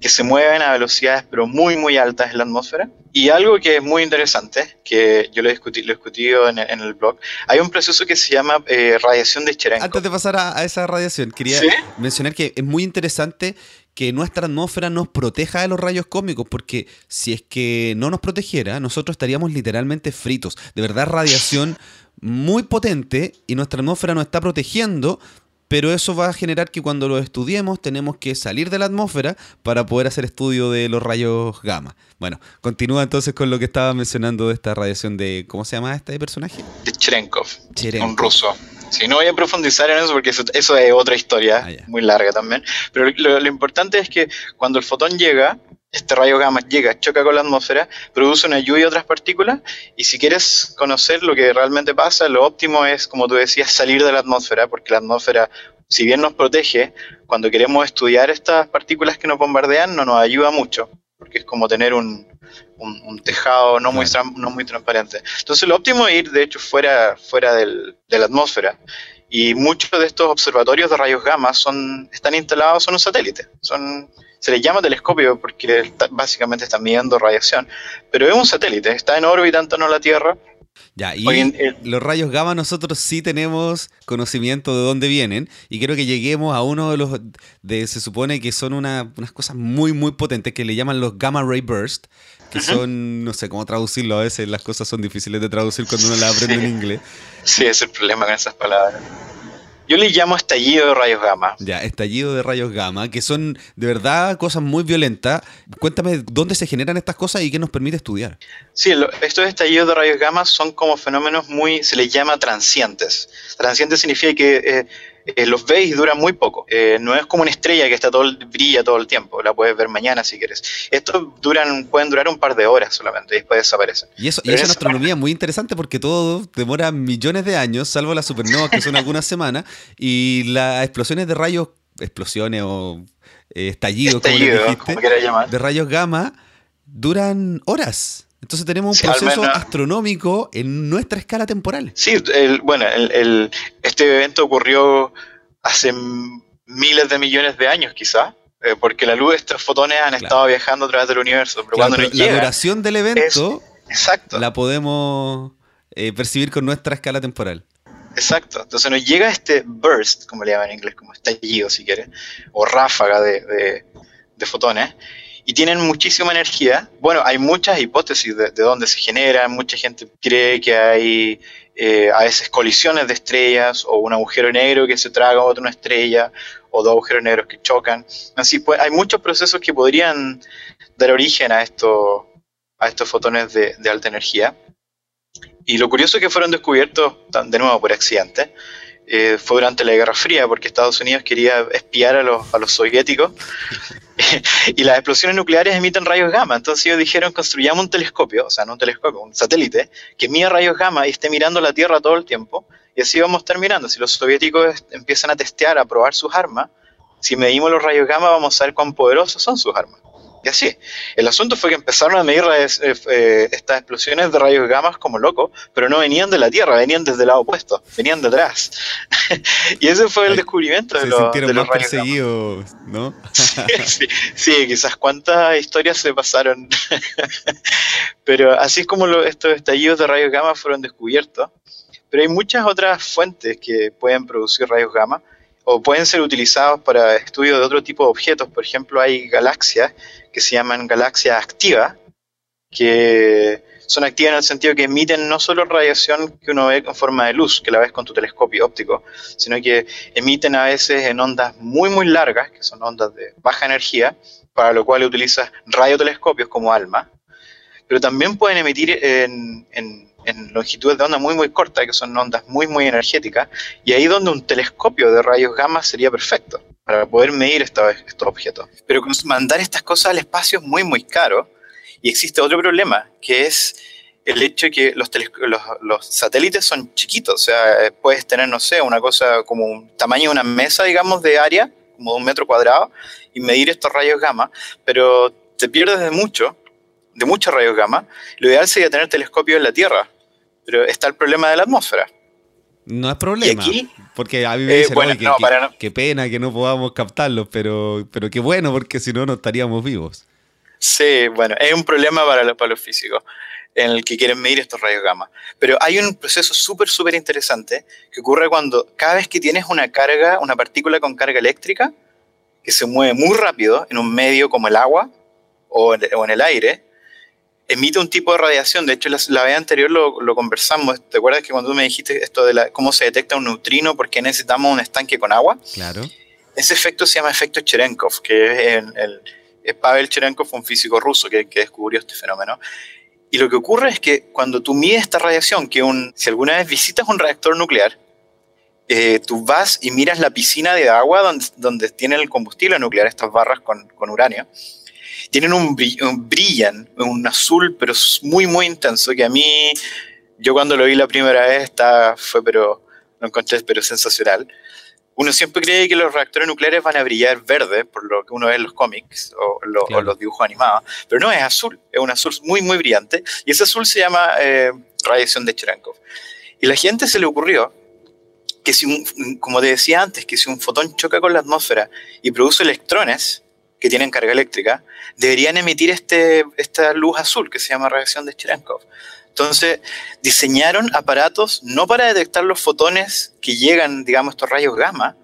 que se mueven a velocidades pero muy muy altas en la atmósfera. Y algo que es muy interesante, que yo lo he discutido, lo he discutido en, el blog, hay un proceso que se llama eh, radiación de Cherenkov. Antes de pasar a, esa radiación, quería mencionar que es muy interesante que nuestra atmósfera nos proteja de los rayos cósmicos, porque si es que no nos protegiera, nosotros estaríamos literalmente fritos. De verdad, radiación muy potente y nuestra atmósfera nos está protegiendo, pero eso va a generar que cuando lo estudiemos tenemos que salir de la atmósfera para poder hacer estudio de los rayos gamma. Bueno, continúa entonces con lo que estaba mencionando de esta radiación de, ¿cómo se llama este personaje? De Cherenkov, un ruso. Sí, no voy a profundizar en eso porque eso, es otra historia ah, muy larga también. Pero lo, importante es que cuando el fotón llega, este rayo gamma llega, choca con la atmósfera, produce una lluvia de otras partículas y si quieres conocer lo que realmente pasa, lo óptimo es, como tú decías, salir de la atmósfera, porque la atmósfera, si bien nos protege, cuando queremos estudiar estas partículas que nos bombardean, no nos ayuda mucho, porque es como tener un, un, tejado no muy, no muy transparente. Entonces lo óptimo es ir, de hecho, fuera, fuera del, de la atmósfera. Y muchos de estos observatorios de rayos gamma son, están instalados en un satélite. Son, se les llama telescopio porque básicamente están midiendo radiación, pero es un satélite, está en órbita en torno a la Tierra ya, y los rayos gamma nosotros sí tenemos conocimiento de dónde vienen y quiero que lleguemos a uno de los, de, se supone que son unas cosas muy, muy potentes que le llaman los gamma ray burst, que son, no sé cómo traducirlo, a veces las cosas son difíciles de traducir cuando uno las aprende en inglés. Sí, es el problema con esas palabras. Yo le llamo estallido de rayos gamma. Ya, estallido de rayos gamma, que son de verdad cosas muy violentas. Cuéntame dónde se generan estas cosas y qué nos permite estudiar. Sí, estos estallidos de rayos gamma son como fenómenos muy, se les llama transientes. Transientes significa que eh, eh, los veis y duran muy poco. Eh, no es como una estrella que está todo brilla todo el tiempo. La puedes ver mañana si quieres. Estos duran, pueden durar un par de horas solamente y después desaparecen. Y eso, y es una astronomía muy interesante porque todo demora millones de años, salvo las supernovas que son algunas semanas, y las explosiones de rayos, explosiones o eh, estallidos, como, de rayos gamma, duran horas. Entonces tenemos un proceso astronómico en nuestra escala temporal. Sí, bueno, el, este evento ocurrió hace miles de millones de años quizá, eh, porque la luz de estos fotones han estado viajando a través del universo. Pero cuando la duración del evento exacto. la podemos eh, percibir con nuestra escala temporal. Exacto. Entonces nos llega este burst, como le llaman en inglés, como estallido si quieres, o ráfaga de, de fotones, y tienen muchísima energía. Bueno, hay muchas hipótesis de, dónde se generan, mucha gente cree que hay eh, a veces colisiones de estrellas o un agujero negro que se traga a otra estrella o dos agujeros negros que chocan. Así pues, hay muchos procesos que podrían dar origen a, esto, a estos fotones de, de alta energía. Y lo curioso es que fueron descubiertos de nuevo por accidente. Eh, fue durante la Guerra Fría, porque Estados Unidos quería espiar a los, a los soviéticos y las explosiones nucleares emiten rayos gamma. Entonces ellos dijeron, construyamos un telescopio, o sea, no un telescopio, un satélite, que mida rayos gamma y esté mirando la Tierra todo el tiempo. Y así vamos a estar mirando. Si los soviéticos empiezan a testear, a probar sus armas, si medimos los rayos gamma vamos a ver cuán poderosos son sus armas. Y así. El asunto fue que empezaron a medir eh, eh, estas explosiones de rayos gamma como locos, pero no venían de la Tierra, venían desde el lado opuesto, venían detrás. y ese fue el descubrimiento de, los, de los rayos perseguidos, ¿no? sí, quizás cuántas historias se pasaron. pero así es como estos estallidos de rayos gamma fueron descubiertos. Pero hay muchas otras fuentes que pueden producir rayos gamma o pueden ser utilizados para estudio de otro tipo de objetos. Por ejemplo, hay galaxias que se llaman galaxias activas, que son activas en el sentido que emiten no solo radiación que uno ve en forma de luz, que la ves con tu telescopio óptico, sino que emiten a veces en ondas muy, muy largas, que son ondas de baja energía, para lo cual utilizas radiotelescopios como ALMA, pero también pueden emitir en, en en longitudes de onda muy muy cortas, que son ondas muy muy energéticas, y ahí donde un telescopio de rayos gamma sería perfecto para poder medir estos, objetos. Pero mandar estas cosas al espacio es muy muy caro, y existe otro problema, que es el hecho de que los, los, los, satélites son chiquitos, o sea, puedes tener, no sé, una cosa como un tamaño de una mesa, digamos, de área, como de un metro cuadrado, y medir estos rayos gamma, pero te pierdes de mucho, de muchos rayos gamma. Lo ideal sería tener telescopios en la Tierra, pero está el problema de la atmósfera. No es problema. porque a mí me eh, dicen, qué pena que no podamos captarlos, pero, pero qué bueno, porque si no, no estaríamos vivos. Sí, bueno, es un problema para los, para los físicos en el que quieren medir estos rayos gamma. Pero hay un proceso súper, súper interesante que ocurre cuando cada vez que tienes una carga, una partícula con carga eléctrica, que se mueve muy rápido en un medio como el agua o en el aire, emite un tipo de radiación. De hecho, la, vez anterior lo, lo, conversamos. ¿Te acuerdas que cuando tú me dijiste esto de la, cómo se detecta un neutrino, por qué necesitamos un estanque con agua? Claro. Ese efecto se llama efecto Cherenkov, que es el, Pavel Cherenkov, un físico ruso que, que, descubrió este fenómeno. Y lo que ocurre es que cuando tú mides esta radiación, que un, si alguna vez visitas un reactor nuclear, eh, tú vas y miras la piscina de agua donde, donde tiene el combustible nuclear, estas barras con, con uranio, tienen un, brillan, un azul, pero muy, muy intenso, que a mí, yo cuando lo vi la primera vez, está, fue, pero, lo encontré, pero sensacional. Uno siempre cree que los reactores nucleares van a brillar verde, por lo que uno ve en los cómics o, los dibujos animados, pero no es azul, es un azul muy, muy brillante, y ese azul se llama eh, radiación de Cherenkov. Y la gente se le ocurrió que si, un, como te decía antes, que si un fotón choca con la atmósfera y produce electrones, que tienen carga eléctrica, deberían emitir este, esta luz azul que se llama radiación de Cherenkov. Entonces, diseñaron aparatos no para detectar los fotones que llegan, digamos, estos rayos gamma,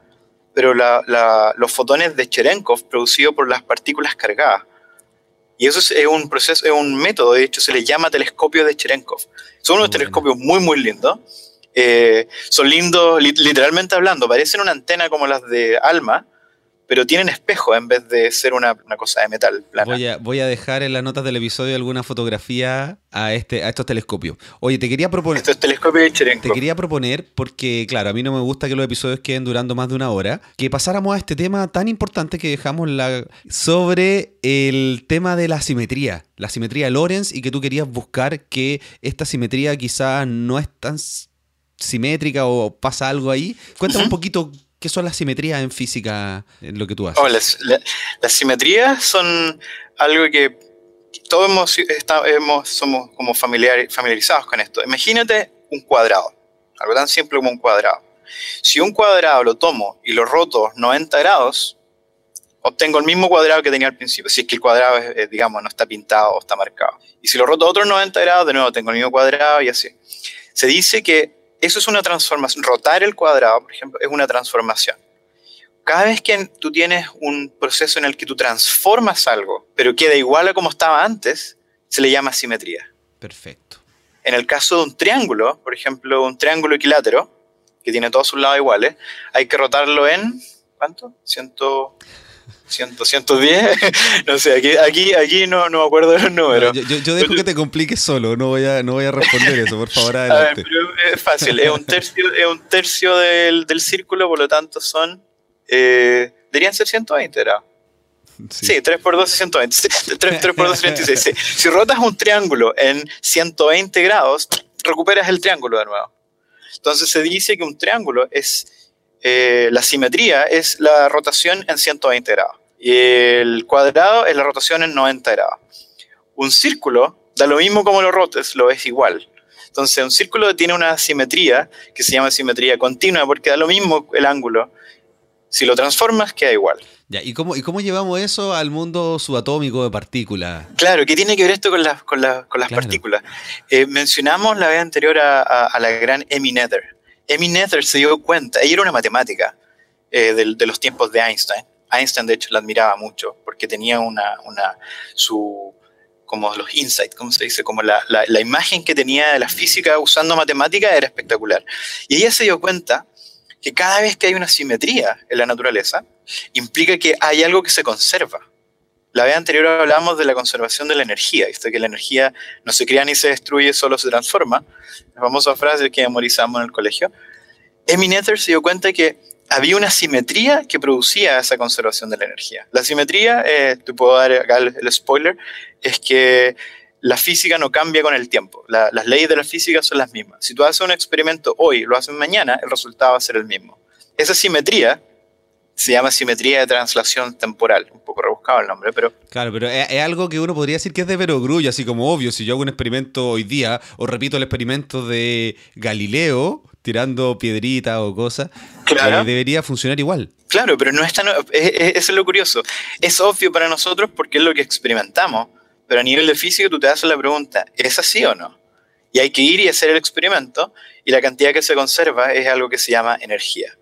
pero los fotones de Cherenkov producidos por las partículas cargadas. Y eso es, un proceso, es un método, de hecho, se le llama telescopio de Cherenkov. Son unos telescopios muy, muy lindos. Eh, son lindos, literalmente hablando, parecen una antena como las de ALMA, pero tienen espejo en vez de ser una, cosa de metal Voy a, voy a, dejar en las notas del episodio alguna fotografía a, este, a estos telescopios. Oye, te quería proponer... Estos telescopios de Te quería proponer, porque claro, a mí no me gusta que los episodios queden durando más de una hora, que pasáramos a este tema tan importante que dejamos la, sobre el tema de la simetría, la simetría de Lorentz y que tú querías buscar que esta simetría quizás no es tan simétrica o pasa algo ahí. Cuéntame un poquito ¿Qué son las simetrías en física, en lo que tú haces? Oh, las, simetrías son algo que todos hemos, somos como familiarizados con esto. Imagínate un cuadrado, algo tan simple como un cuadrado. Si un cuadrado lo tomo y lo roto 90 grados, obtengo el mismo cuadrado que tenía al principio, si es que el cuadrado, digamos, no está pintado o está marcado. Y si lo roto otros 90 grados, de nuevo tengo el mismo cuadrado y así. Se dice que eso es una transformación. Rotar el cuadrado, por ejemplo, es una transformación. Cada vez que tú tienes un proceso en el que tú transformas algo, pero queda igual a como estaba antes, se le llama simetría. Perfecto. En el caso de un triángulo, por ejemplo, un triángulo equilátero, que tiene todos sus lados iguales, hay que rotarlo en, ¿cuánto? Ciento... 100, 110, no sé, aquí, aquí, aquí no, no me acuerdo los números. yo, yo, dejo que te compliques solo, no voy a, no voy a responder eso, por favor, adelante. es fácil, es un tercio, es un tercio del, del círculo, por lo tanto son, eh, deberían ser 120, ¿verdad? Sí. 3 por 2 es 120. 3, 3 por 2 es 36. Sí. Si rotas un triángulo en 120 grados, recuperas el triángulo de nuevo. Entonces se dice que un triángulo es eh, la simetría es la rotación en 120 grados. Y el cuadrado es la rotación en 90 grados. Un círculo da lo mismo como lo rotes, lo es igual. Entonces, un círculo tiene una simetría que se llama simetría continua porque da lo mismo el ángulo. Si lo transformas, queda igual. Ya, ¿y cómo, ¿y cómo llevamos eso al mundo subatómico de partículas? Claro, ¿qué tiene que ver esto con, con, con las partículas? Eh, mencionamos la vez anterior a, a la gran Emmy Nether. Emmy Nether se dio cuenta, ella era una matemática eh, de, los tiempos de Einstein. Einstein, de hecho, la admiraba mucho porque tenía una, su, como los insights, ¿cómo se dice? Como la, la, imagen que tenía de la física usando matemática era espectacular. Y ella se dio cuenta que cada vez que hay una simetría en la naturaleza, implica que hay algo que se conserva. La vez anterior hablamos de la conservación de la energía, ¿viste? que la energía no se crea ni se destruye, solo se transforma. La famosa frase que memorizamos en el colegio. Emmy Nether se dio cuenta que había una simetría que producía esa conservación de la energía. La simetría, eh, te puedo dar acá el, spoiler, es que la física no cambia con el tiempo. las leyes de la física son las mismas. Si tú haces un experimento hoy lo haces mañana, el resultado va a ser el mismo. Esa simetría se llama simetría de translación temporal. Un poco rebuscado el nombre, pero... Claro, pero es, algo que uno podría decir que es de perogrullo, así como obvio. Si yo hago un experimento hoy día, o repito el experimento de Galileo, tirando piedritas o cosas, claro. Eh, debería funcionar igual. Claro, pero no es tan... Eso es lo curioso. Es obvio para nosotros porque es lo que experimentamos, pero a nivel de física tú te haces la pregunta, ¿es así o no? Y hay que ir y hacer el experimento, y la cantidad que se conserva es algo que se llama energía.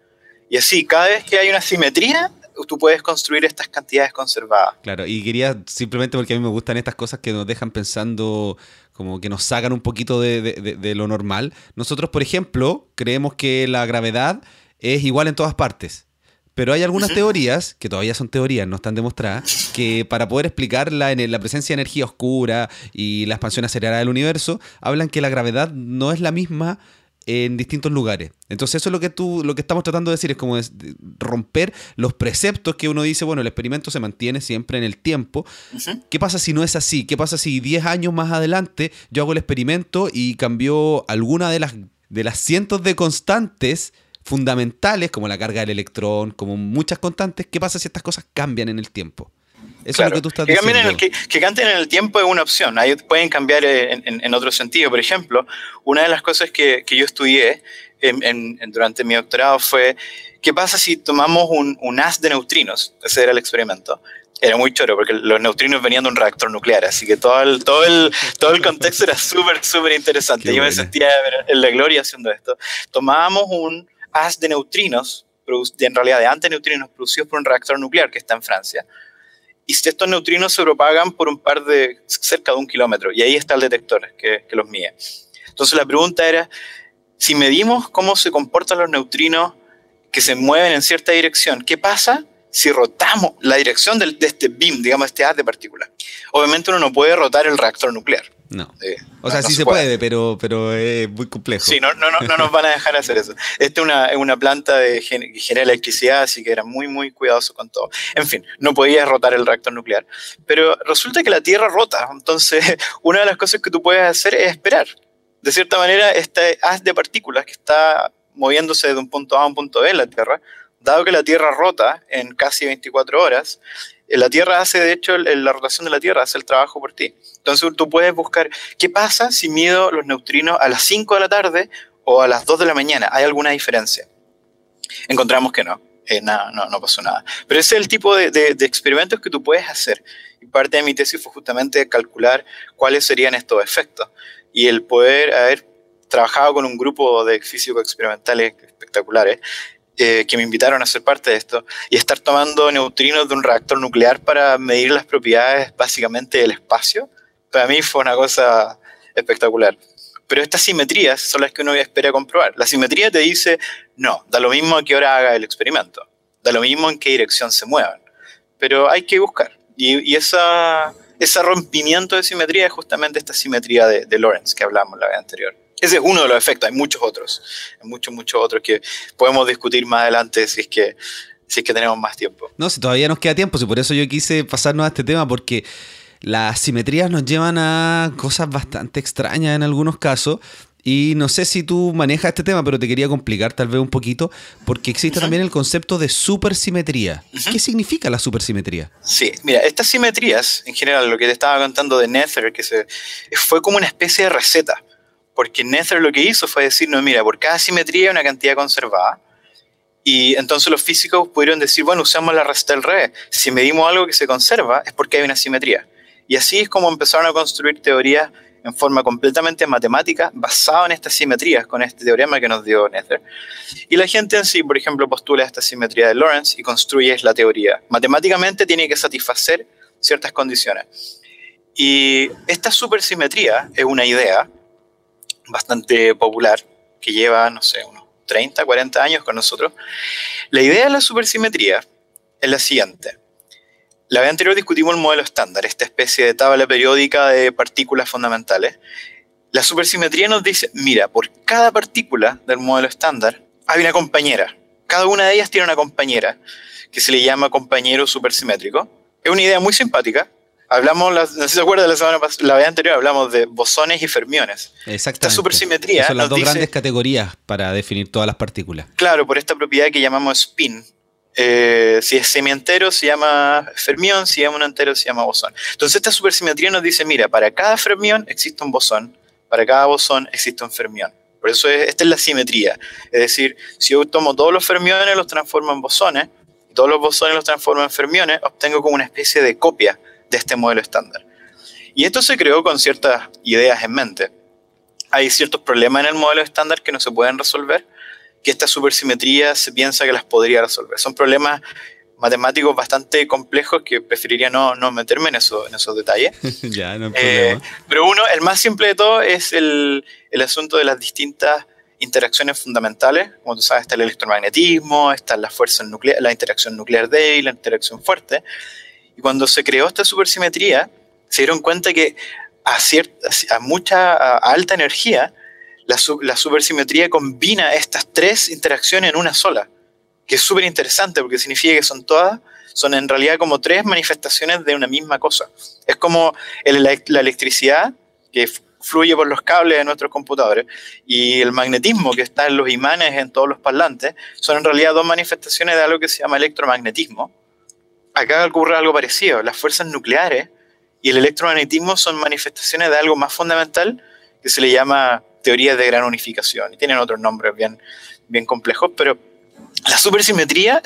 Y así, cada vez que hay una simetría, tú puedes construir estas cantidades conservadas. Claro, y quería simplemente porque a mí me gustan estas cosas que nos dejan pensando, como que nos sacan un poquito de, lo normal. Nosotros, por ejemplo, creemos que la gravedad es igual en todas partes. Pero hay algunas teorías, que todavía son teorías, no están demostradas, que para poder explicar la, la presencia de energía oscura y la expansión acelerada del universo, hablan que la gravedad no es la misma en distintos lugares. Entonces eso es lo que tú, lo que estamos tratando de decir, es como romper los preceptos que uno dice, bueno, el experimento se mantiene siempre en el tiempo. ¿Qué pasa si no es así? ¿Qué pasa si 10 años más adelante yo hago el experimento y cambió alguna de las, de las cientos de constantes fundamentales, como la carga del electrón, como muchas constantes? ¿Qué pasa si estas cosas cambian en el tiempo? Eso es lo que tú estás diciendo. En el, que, canten en el tiempo es una opción. Ahí pueden cambiar en, en, otro sentido. Por ejemplo, una de las cosas que, que yo estudié durante mi doctorado fue qué pasa si tomamos un, un haz de neutrinos. Ese era el experimento era muy choro porque los neutrinos venían de un reactor nuclear, así que todo el, todo el, todo el contexto era súper, súper interesante. yo me sentía en la gloria haciendo esto. Tomábamos un haz de neutrinos, en realidad de antineutrinos producidos por un reactor nuclear que está en Francia, y estos neutrinos se propagan por un par de, cerca de un kilómetro, y ahí está el detector que, los mide. Entonces la pregunta era, si medimos cómo se comportan los neutrinos que se mueven en cierta dirección, ¿qué pasa si rotamos la dirección de este beam, digamos, este haz de partículas? Obviamente uno no puede rotar el reactor nuclear. No. Eh, o sea, sí se, puede, pero, pero es muy complejo. Sí, no, no, no, nos van a dejar hacer eso. Esta es una, una planta de, que genera electricidad, así que era muy, muy cuidadoso con todo. En fin, no podía rotar el reactor nuclear. Pero resulta que la Tierra rota. Entonces, una de las cosas que tú puedes hacer es esperar. De cierta manera, este haz de partículas que está moviéndose de un punto A a un punto B en la Tierra, dado que la Tierra rota en casi 24 horas, la Tierra hace, de hecho, la rotación de la Tierra hace el trabajo por ti. Entonces tú puedes buscar, ¿qué pasa si mido los neutrinos a las 5 de la tarde o a las 2 de la mañana? ¿Hay alguna diferencia? Encontramos que no. Eh, no, no pasó nada. Pero ese es el tipo de, experimentos que tú puedes hacer. Y parte de mi tesis fue justamente calcular cuáles serían estos efectos. Y el poder haber trabajado con un grupo de físicos experimentales espectaculares que me invitaron a ser parte de esto y estar tomando neutrinos de un reactor nuclear para medir las propiedades básicamente del espacio, para mí fue una cosa espectacular. Pero estas simetrías son las que uno espera comprobar. La simetría te dice, no, da lo mismo a qué hora haga el experimento, da lo mismo en qué dirección se muevan, pero hay que buscar. Y, y esa, ese rompimiento de simetría es justamente esta simetría de, de Lorentz que hablamos la vez anterior. Ese es uno de los efectos, hay muchos otros, hay muchos, muchos otros que podemos discutir más adelante si es que, si es que tenemos más tiempo. No, si todavía nos queda tiempo, si por eso yo quise pasarnos a este tema, porque las simetrías nos llevan a cosas bastante extrañas en algunos casos. Y no sé si tú manejas este tema, pero te quería complicar tal vez un poquito, porque existe también el concepto de supersimetría. ¿Qué significa la supersimetría? Sí, mira, estas simetrías, en general, lo que te estaba contando de Nether, que se, fue como una especie de receta porque Nether lo que hizo fue decir, no, mira, por cada simetría hay una cantidad conservada. Y entonces los físicos pudieron decir, bueno, usamos la receta del revés. Si medimos algo que se conserva, es porque hay una simetría. Y así es como empezaron a construir teorías en forma completamente matemática, basado en estas simetrías, con este teorema que nos dio Nether. Y la gente en sí, por ejemplo, postula esta simetría de Lorentz y construye la teoría. Matemáticamente tiene que satisfacer ciertas condiciones. Y esta supersimetría es una idea bastante popular, que lleva, no sé, unos 30, 40 años con nosotros. La idea de la supersimetría es la siguiente. La vez anterior discutimos el modelo estándar, esta especie de tabla periódica de partículas fundamentales. La supersimetría nos dice, mira, por cada partícula del modelo estándar hay una compañera. Cada una de ellas tiene una compañera que se le llama compañero supersimétrico. Es una idea muy simpática, Hablamos, no sé si se acuerdan, la semana la vez anterior hablamos de bosones y fermiones. Exactamente. Esta supersimetría. son las dos grandes categorías para definir todas las partículas. Claro, por esta propiedad que llamamos spin. Eh, si es semientero se llama fermión, si es un entero se llama bosón. Entonces esta supersimetría nos dice, mira, para cada fermión existe un bosón, para cada bosón existe un fermión. Por eso esta es la simetría. Es decir, si yo tomo todos los fermiones, los transformo en bosones, y todos los bosones los transformo en fermiones, obtengo como una especie de copia de este modelo estándar. Y esto se creó con ciertas ideas en mente. Hay ciertos problemas en el modelo estándar que no se pueden resolver, que esta supersimetría se piensa que las podría resolver. Son problemas matemáticos bastante complejos que preferiría no, no meterme en, eso, en esos detalles. ya, no eh, pero uno, el más simple de todo es el, el asunto de las distintas interacciones fundamentales. Como tú sabes, está el electromagnetismo, está la fuerza nuclear, la interacción nuclear débil, la interacción fuerte. Y cuando se creó esta supersimetría, se dieron cuenta que a, cierta, a mucha alta energía, la, la supersimetría combina estas tres interacciones en una sola que es súper interesante porque significa que son todas, son en realidad como tres manifestaciones de una misma cosa. Es como la electricidad que fluye por los cables de nuestros computadores y el magnetismo que está en los imanes en todos los parlantes son en realidad dos manifestaciones de algo que se llama electromagnetismo. Acá ocurre algo parecido, las fuerzas nucleares y el electromagnetismo son manifestaciones de algo más fundamental que se le llama teoría de gran unificación. Y tienen otros nombres bien, bien complejos, pero la supersimetría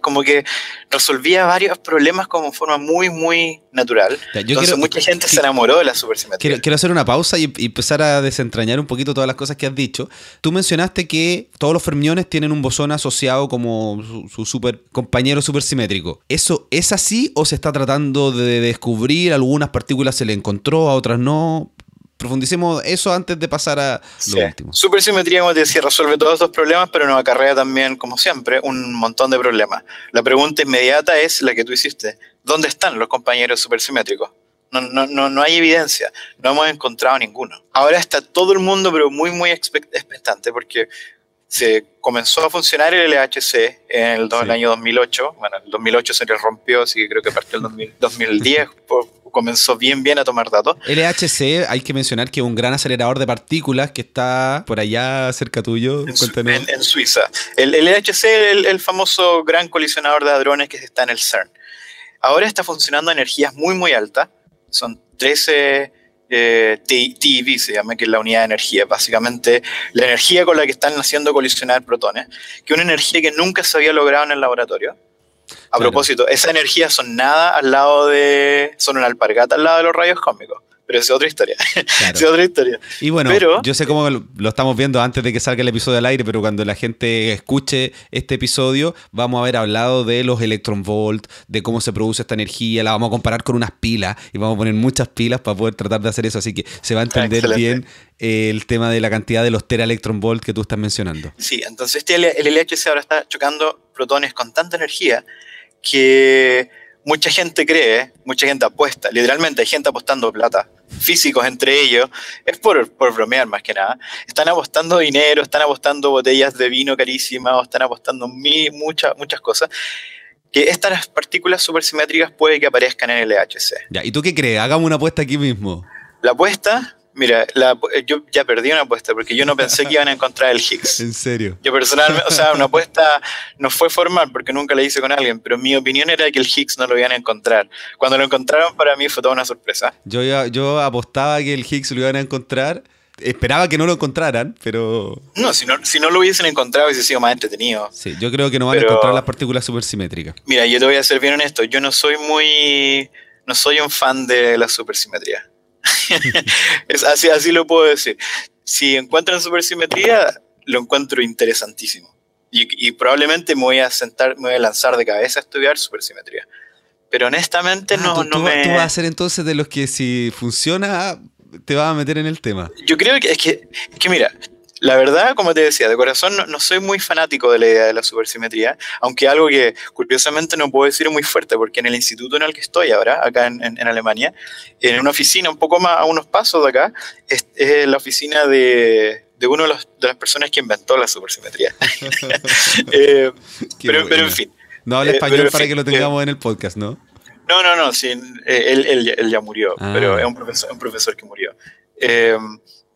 como que resolvía varios problemas como forma muy, muy natural. Entonces mucha gente se enamoró de la supersimetría. Quiero, hacer una pausa y, empezar a desentrañar un poquito todas las cosas que has dicho. Tú mencionaste que todos los fermiones tienen un bosón asociado como su, su super compañero supersimétrico. ¿Eso es así o se está tratando de descubrir? Algunas partículas se le encontró, a otras no profundicemos eso antes de pasar a lo último. Supersimetría, como te decía, resuelve todos estos problemas, pero nos acarrea también, como siempre, un montón de problemas. La pregunta inmediata es la que tú hiciste. ¿Dónde están los compañeros supersimétricos? No, no, no, no hay evidencia, no hemos encontrado ninguno. Ahora está todo el mundo, pero muy, muy expectante, porque se comenzó a funcionar el LHC en el, año 2008. Bueno, el 2008 se le rompió, así que creo que partió el 2010 por, comenzó bien, bien a tomar datos. LHC, hay que mencionar que es un gran acelerador de partículas que está por allá cerca tuyo. En, Suiza. El, LHC es el, famoso gran colisionador de hadrones que está en el CERN. Ahora está funcionando a energías muy, muy altas. Son 13 eh, TeV, se llama, que es la unidad de energía. Básicamente, la energía con la que están haciendo colisionar protones, que es una energía que nunca se había logrado en el laboratorio. A propósito, esa energía son nada al lado de. son una alpargata al lado de los rayos cósmicos. Pero es otra historia. es otra historia. Y bueno, yo sé cómo lo estamos viendo antes de que salga el episodio al aire, pero cuando la gente escuche este episodio, vamos a haber hablado de los electron volt, de cómo se produce esta energía, la vamos a comparar con unas pilas y vamos a poner muchas pilas para poder tratar de hacer eso. Así que se va a entender bien el tema de la cantidad de los tera electron volt que tú estás mencionando. Sí, entonces este, el LHC ahora está chocando protones con tanta energía que mucha gente cree, mucha gente apuesta, literalmente hay gente apostando plata, físicos entre ellos, es por, por bromear más que nada, están apostando dinero, están apostando botellas de vino carísimas, están apostando muchas, muchas cosas, que estas partículas supersimétricas puede que aparezcan en el LHC. Ya, ¿y tú qué crees? Hagamos una apuesta aquí mismo. La apuesta Mira, yo ya perdí una apuesta porque yo no pensé que iban a encontrar el Higgs. ¿En serio? Yo personalmente, o sea, una apuesta no fue formal porque nunca la hice con alguien, pero mi opinión era que el Higgs no lo iban a encontrar. Cuando lo encontraron para mí fue toda una sorpresa. Yo, yo apostaba que el Higgs lo iban a encontrar. Esperaba que no lo encontraran, pero... No, si no, si no lo hubiesen encontrado hubiese sido más entretenido. Sí, yo creo que no van a encontrar las partículas supersimétricas. Mira, yo te voy a ser bien honesto. Yo no soy muy... No soy un fan de la supersimetría. es así, así lo puedo decir. Si encuentran supersimetría, lo encuentro interesantísimo. Y, probablemente me voy a sentar, me voy a lanzar de cabeza a estudiar supersimetría. Pero honestamente ah, no, no me... Tú vas a ser entonces de los que si funciona te vas a meter en el tema. Yo creo que es que, es que mira, la verdad, como te decía, de corazón no, soy muy fanático de la idea de la supersimetría, aunque algo que curiosamente no puedo decir muy fuerte, porque en el instituto en el que estoy ahora, acá en, Alemania, en una oficina un poco más a unos pasos de acá, es, la oficina de, de una de, de, las personas que inventó la supersimetría. Eh, pero, en fin. No habla eh, español para que lo tengamos en el podcast, ¿no? No, no, no, sí, él, él, ya murió, ah. pero es un profesor, un profesor que murió.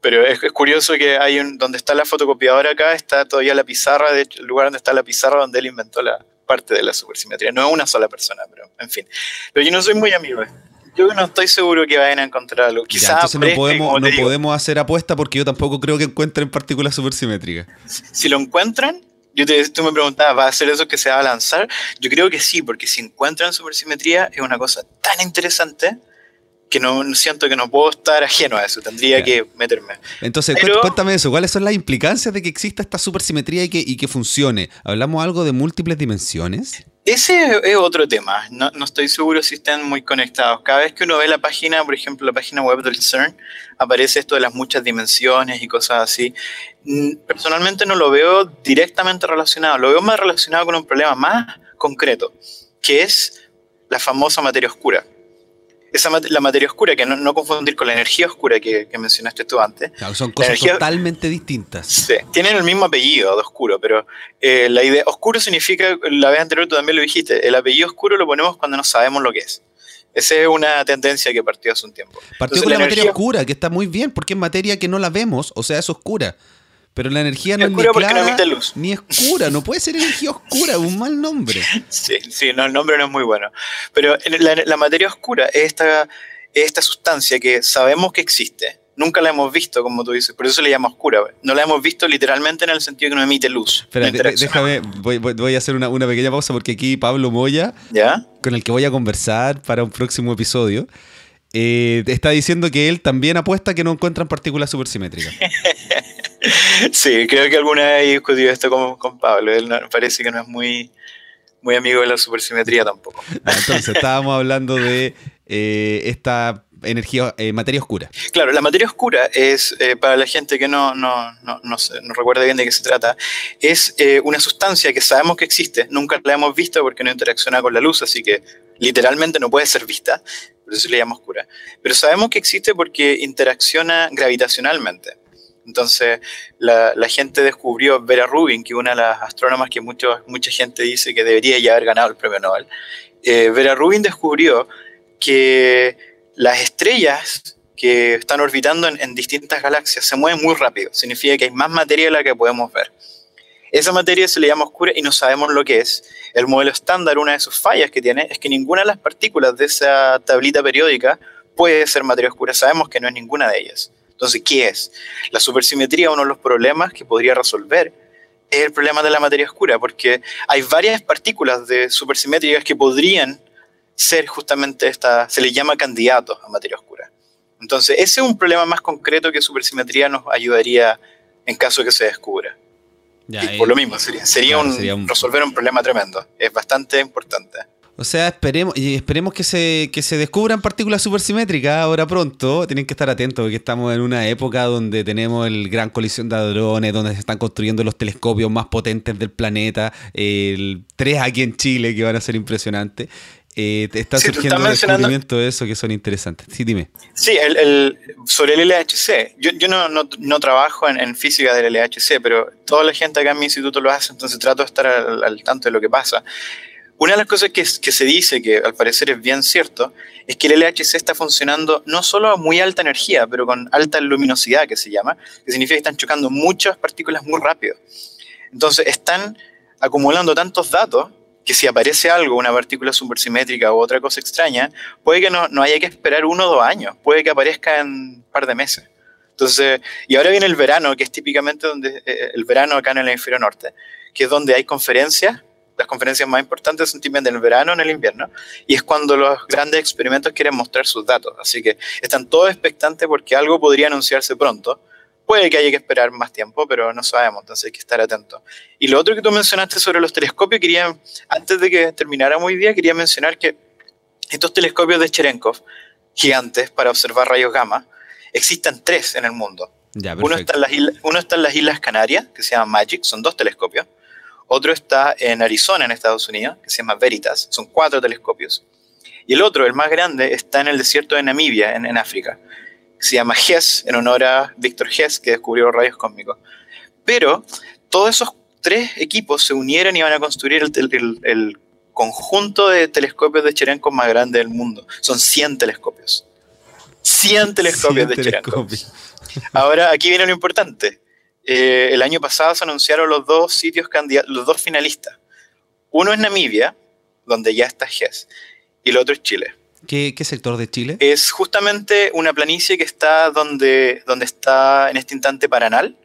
Pero es, curioso que hay un, donde está la fotocopiadora acá, está todavía la pizarra, de hecho, el lugar donde está la pizarra donde él inventó la parte de la supersimetría. No es una sola persona, pero en fin. Pero yo no soy muy amigo. Yo no estoy seguro que vayan a encontrar algo. Quizás no podemos, no podemos hacer apuesta porque yo tampoco creo que encuentren partículas supersimétricas. Si lo encuentran, yo te, tú me preguntabas, ¿va a ser eso que se va a lanzar? Yo creo que sí, porque si encuentran supersimetría es una cosa tan interesante que no siento que no puedo estar ajeno a eso, tendría que meterme. Entonces, cuéntame eso, ¿cuáles son las implicancias de que exista esta supersimetría y que, y que funcione? ¿Hablamos algo de múltiples dimensiones? Ese es otro tema, no, no, estoy seguro si están muy conectados. Cada vez que uno ve la página, por ejemplo, la página web del CERN, aparece esto de las muchas dimensiones y cosas así. Mm, personalmente no lo veo directamente relacionado, lo veo más relacionado con un problema más concreto, que es la famosa materia oscura esa la materia oscura, que no, confundir con la energía oscura que, mencionaste tú antes. son cosas totalmente distintas. Sí, tienen el mismo apellido de oscuro, pero eh, la idea, oscuro significa, la vez anterior tú también lo dijiste, el apellido oscuro lo ponemos cuando no sabemos lo que es. Esa es una tendencia que partió hace un tiempo. Partió con la, materia oscura, que está muy bien, porque es materia que no la vemos, o sea, es oscura. Pero la energía no es, ni clara, ni oscura, no puede ser energía oscura, un mal nombre. Sí, sí, no, el nombre no es muy bueno. Pero la, materia oscura es esta, esta sustancia que sabemos que existe, nunca la hemos visto, como tú dices, por eso se le llama oscura. No la hemos visto literalmente en el sentido que no emite luz. Espera, déjame, voy, a hacer una, pequeña pausa porque aquí Pablo Moya, ¿Ya? con el que voy a conversar para un próximo episodio, eh, está diciendo que él también apuesta que no encuentran partículas supersimétricas. sí, creo que alguna vez he discutido esto con, con Pablo. Él parece que no es muy, muy amigo de la supersimetría tampoco. Ah, entonces, estábamos hablando de eh, esta energía, eh, materia oscura. Claro, la materia oscura es, eh, para la gente que no, no, no, no, recuerda bien de qué se trata, es una sustancia que sabemos que existe, nunca la hemos visto porque no interacciona con la luz, así que literalmente no puede ser vista, por eso se le llama oscura. Pero sabemos que existe porque interacciona gravitacionalmente. Entonces, la, gente descubrió, Vera Rubin, que una de las astrónomas que mucho, mucha gente dice que debería ya haber ganado el premio Nobel. Eh, Vera Rubin descubrió que las estrellas que están orbitando en, distintas galaxias se mueven muy rápido. Significa que hay más materia de la que podemos ver. Esa materia se le llama oscura y no sabemos lo que es. El modelo estándar, una de sus fallas que tiene, es que ninguna de las partículas de esa tablita periódica puede ser materia oscura. Sabemos que no es ninguna de ellas. Entonces, ¿qué es? La supersimetría, uno de los problemas que podría resolver es el problema de la materia oscura, porque hay varias partículas de supersimétricas que podrían ser justamente esta, se les llama candidatos a materia oscura. Entonces, ese es un problema más concreto que supersimetría nos ayudaría en caso de que se descubra. y por lo mismo, sería, un, resolver un problema tremendo. Es bastante importante. O sea, esperemos, y esperemos que se, que se descubran partículas supersimétricas ahora pronto. Tienen que estar atentos porque estamos en una época donde tenemos el gran colisión de hadrones, donde se están construyendo los telescopios más potentes del planeta, el tres aquí en Chile que van a ser impresionantes. Eh, está surgiendo descubrimientos de eso que son interesantes. Sí, dime. Sí, el, sobre el LHC. Yo, yo no, no, trabajo en, física del LHC, pero toda la gente acá en mi instituto lo hace, entonces trato de estar al, al tanto de lo que pasa. Una de las cosas que, se dice, que al parecer es bien cierto, es que el LHC está funcionando no solo a muy alta energía, pero con alta luminosidad, que se llama, que significa que están chocando muchas partículas muy rápido. Entonces, están acumulando tantos datos que si aparece algo, una partícula supersimétrica u otra cosa extraña, puede que no, haya que esperar uno o dos años, puede que aparezca en un par de meses. Entonces, y ahora viene el verano, que es típicamente donde, eh, el verano acá en el hemisferio norte, que es donde hay conferencias las conferencias más importantes son en el verano o en el invierno, y es cuando los grandes experimentos quieren mostrar sus datos. Así que están todos expectantes porque algo podría anunciarse pronto. Puede que haya que esperar más tiempo, pero no sabemos, entonces hay que estar atentos. Y lo otro que tú mencionaste sobre los telescopios, quería, antes de que termináramos hoy día, quería mencionar que estos telescopios de Cherenkov, gigantes para observar rayos gamma, existen tres en el mundo. uno, está en las islas, uno está en las Islas Canarias, que se llama MAGIC, son dos telescopios. Otro está en Arizona, en Estados Unidos, que se llama Veritas. Son cuatro telescopios. Y el otro, el más grande, está en el desierto de Namibia, en, África. Se llama Hess, en honor a Víctor Hess, que descubrió los rayos cósmicos. Pero todos esos tres equipos se unieron y van a construir el, conjunto de telescopios de Cherenkov más grande del mundo. Son 100 telescopios. 100 telescopios de Cherenkov. Ahora, aquí viene lo importante. Eh, el año pasado se anunciaron los dos sitios candidatos, los dos finalistas. Uno es Namibia, donde ya está GES, y el otro es Chile. ¿Qué, sector de Chile? Es justamente una planicie que está donde, donde está en este instante Paranal,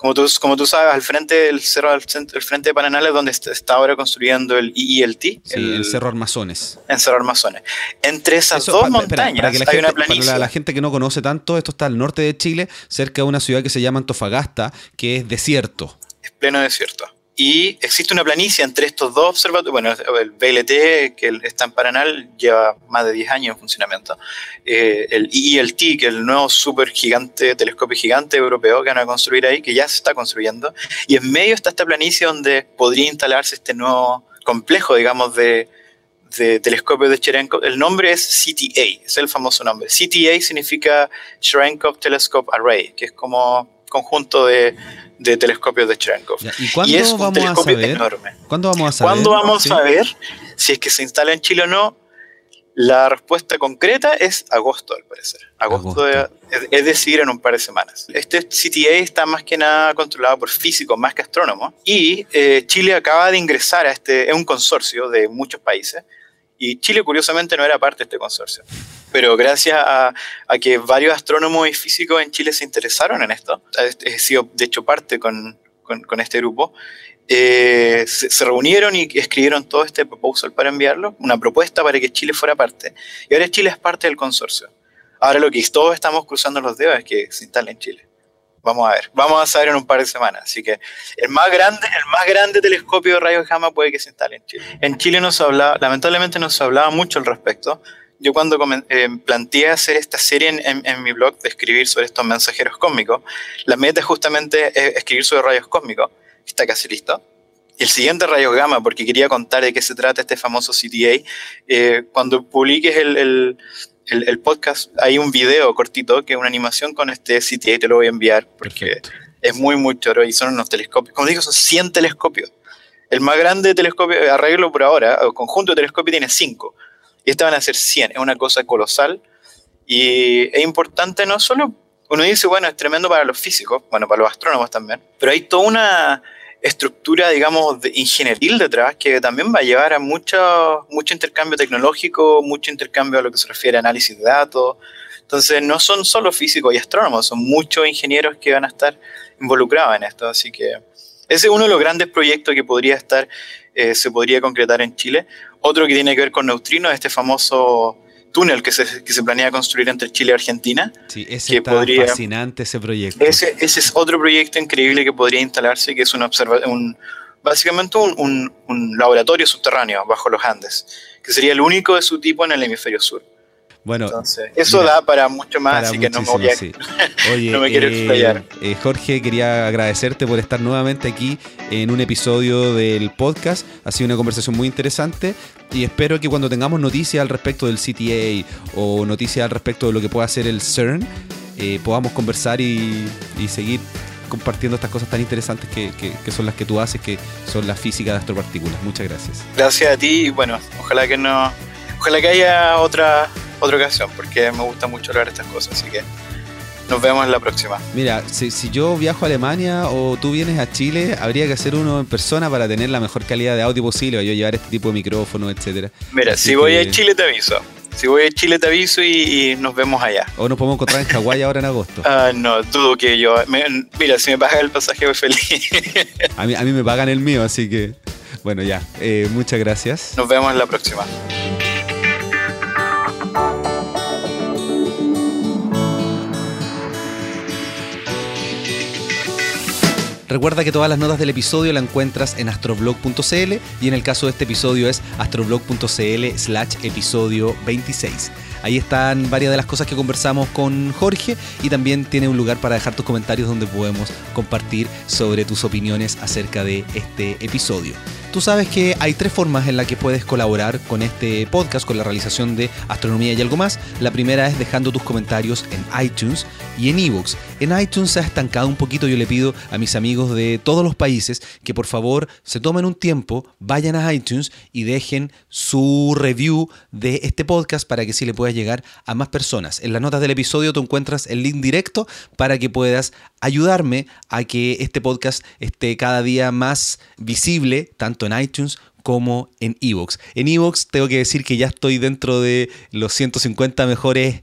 como tú, como tú sabes, al frente del cerro, al frente de Pananal es donde está ahora construyendo el IELT. Sí, el, Cerro Armazones. En Cerro Armazones. Entre esas dos montañas hay una planicie. Para la, gente que no conoce tanto, esto está al norte de Chile, cerca de una ciudad que se llama Antofagasta, que es desierto. Es pleno desierto. Y existe una planicie entre estos dos observatorios. Bueno, el BLT, que está en Paranal, lleva más de 10 años en funcionamiento. Eh, el IELT, que es el nuevo super gigante, telescopio gigante europeo que van a construir ahí, que ya se está construyendo. Y en medio está esta planicie donde podría instalarse este nuevo complejo, digamos, de, de telescopios de Cherenkov. El nombre es CTA, es el famoso nombre. CTA significa Cherenkov Telescope Array, que es como conjunto de de telescopios de Cherenkov. ¿Y cuándo es un telescopio a saber? enorme. ¿Cuándo vamos a saber? ¿Cuándo vamos a ver si es que se instala en Chile o no? La respuesta concreta es agosto, al parecer. Agosto, es, decir, en un par de semanas. Este CTA está más que nada controlado por físicos más que astrónomos. Y eh, Chile acaba de ingresar a este, es un consorcio de muchos países. Y Chile, curiosamente, no era parte de este consorcio pero gracias a, que varios astrónomos y físicos en Chile se interesaron en esto, he sido de hecho parte con, este grupo, eh, se, reunieron y escribieron todo este proposal para enviarlo, una propuesta para que Chile fuera parte. Y ahora Chile es parte del consorcio. Ahora lo que todos estamos cruzando los dedos es que se instale en Chile. Vamos a ver, vamos a saber en un par de semanas. Así que el más grande, el más grande telescopio de rayos gamma puede que se instale en Chile. En Chile no se hablaba, lamentablemente no se hablaba mucho al respecto yo cuando eh, planteé hacer esta serie en, mi blog de escribir sobre estos mensajeros cósmicos, la meta es justamente escribir sobre rayos cósmicos, está casi listo. El siguiente rayos gamma, porque quería contar de qué se trata este famoso CTA, eh, cuando publiques el, el, podcast, hay un video cortito que es una animación con este CTA, te lo voy a enviar, porque es muy, muy choro y son unos telescopios. Como digo, son 100 telescopios. El más grande telescopio, arreglo por ahora, o conjunto de telescopios tiene 5 y esta van a ser 100, es una cosa colosal y es importante no solo, uno dice, bueno, es tremendo para los físicos, bueno, para los astrónomos también, pero hay toda una estructura, digamos, de ingenieril detrás que también va a llevar a mucho, mucho intercambio tecnológico, mucho intercambio a lo que se refiere a análisis de datos. Entonces, no son solo físicos y astrónomos, son muchos ingenieros que van a estar involucrados en esto. Así que ese es uno de los grandes proyectos que podría estar, eh, se podría concretar en Chile. Otro que tiene que ver con neutrinos, este famoso túnel que se, que se planea construir entre Chile y Argentina. Sí, ese está podría, fascinante ese proyecto. Ese, ese, es otro proyecto increíble que podría instalarse, que es un, un básicamente un, un, laboratorio subterráneo bajo los Andes, que sería el único de su tipo en el hemisferio sur. Bueno, eso da para mucho más, así que no me, voy a, Oye, no me quiero eh, eh, Jorge, quería agradecerte por estar nuevamente aquí en un episodio del podcast. Ha sido una conversación muy interesante y espero que cuando tengamos noticias al respecto del CTA o noticias al respecto de lo que pueda hacer el CERN, eh, podamos conversar y, seguir compartiendo estas cosas tan interesantes que, que, son las que tú haces, que son la física de astropartículas. Muchas gracias. Gracias a ti y bueno, ojalá que no, ojalá que haya otra otra ocasión, porque me gusta mucho hablar de estas cosas, así que nos vemos en la próxima. Mira, si, yo viajo a Alemania o tú vienes a Chile, habría que hacer uno en persona para tener la mejor calidad de audio posible, yo llevar este tipo de micrófono, etcétera. Mira, si voy a Chile te aviso. Si voy a Chile te aviso y, nos vemos allá. O nos podemos encontrar en Hawái ahora en agosto. Ah, no, dudo que yo. mira, si me pagan el pasaje, voy feliz. a, mí, a mí me pagan el mío, así que. Bueno, ya. Eh, muchas gracias. Nos vemos en la próxima. Recuerda que todas las notas del episodio la encuentras en astroblog.cl y en el caso de este episodio es astroblog.cl slash episodio 26. Ahí están varias de las cosas que conversamos con Jorge y también tiene un lugar para dejar tus comentarios donde podemos compartir sobre tus opiniones acerca de este episodio. Tú sabes que hay tres formas en las que puedes colaborar con este podcast, con la realización de Astronomía y algo más. La primera es dejando tus comentarios en iTunes y en ebooks. En iTunes se ha estancado un poquito, yo le pido a mis amigos de todos los países que por favor se tomen un tiempo, vayan a iTunes y dejen su review de este podcast para que sí le pueda llegar a más personas. En las notas del episodio tú encuentras el link directo para que puedas ayudarme a que este podcast esté cada día más visible, tanto en iTunes como en Evox. En Evox tengo que decir que ya estoy dentro de los 150 mejores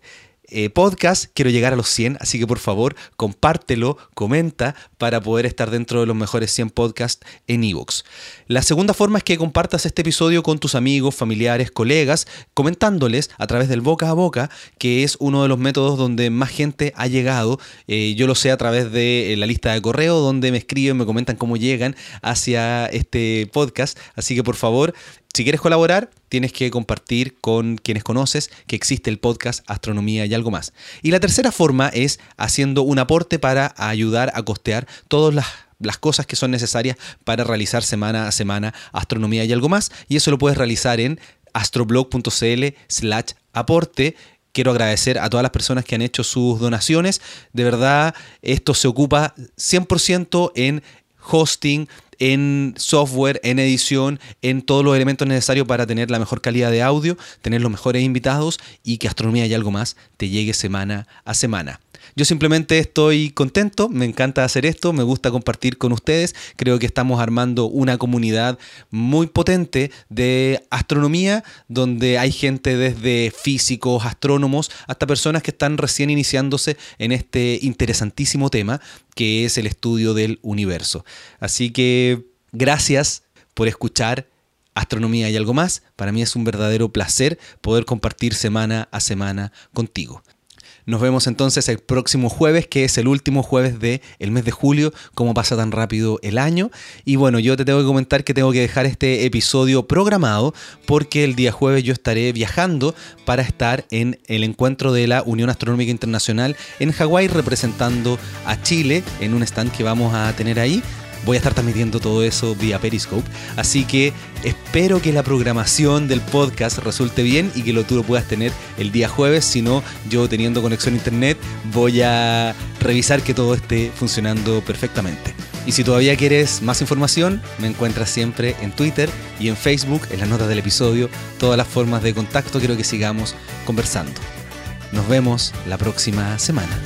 eh, podcast. Quiero llegar a los 100, así que por favor compártelo, comenta para poder estar dentro de los mejores 100 podcasts en Evox. La segunda forma es que compartas este episodio con tus amigos, familiares, colegas, comentándoles a través del boca a boca, que es uno de los métodos donde más gente ha llegado. Eh, yo lo sé a través de la lista de correo, donde me escriben, me comentan cómo llegan hacia este podcast. Así que por favor, si quieres colaborar, tienes que compartir con quienes conoces que existe el podcast Astronomía y algo más. Y la tercera forma es haciendo un aporte para ayudar a costear todas las cosas que son necesarias para realizar semana a semana astronomía y algo más. Y eso lo puedes realizar en astroblog.cl slash aporte. Quiero agradecer a todas las personas que han hecho sus donaciones. De verdad, esto se ocupa 100% en hosting, en software, en edición, en todos los elementos necesarios para tener la mejor calidad de audio, tener los mejores invitados y que Astronomía y algo más te llegue semana a semana. Yo simplemente estoy contento, me encanta hacer esto, me gusta compartir con ustedes. Creo que estamos armando una comunidad muy potente de astronomía, donde hay gente desde físicos, astrónomos, hasta personas que están recién iniciándose en este interesantísimo tema que es el estudio del universo. Así que gracias por escuchar Astronomía y algo más. Para mí es un verdadero placer poder compartir semana a semana contigo. Nos vemos entonces el próximo jueves, que es el último jueves del el mes de julio, como pasa tan rápido el año. Y bueno, yo te tengo que comentar que tengo que dejar este episodio programado porque el día jueves yo estaré viajando para estar en el encuentro de la Unión Astronómica Internacional en Hawái representando a Chile en un stand que vamos a tener ahí voy a estar transmitiendo todo eso vía Periscope. Así que espero que la programación del podcast resulte bien y que lo, tú lo puedas tener el día jueves. Si no, yo teniendo conexión a internet voy a revisar que todo esté funcionando perfectamente. Y si todavía quieres más información, me encuentras siempre en Twitter y en Facebook, en las notas del episodio, todas las formas de contacto. Quiero que sigamos conversando. Nos vemos la próxima semana.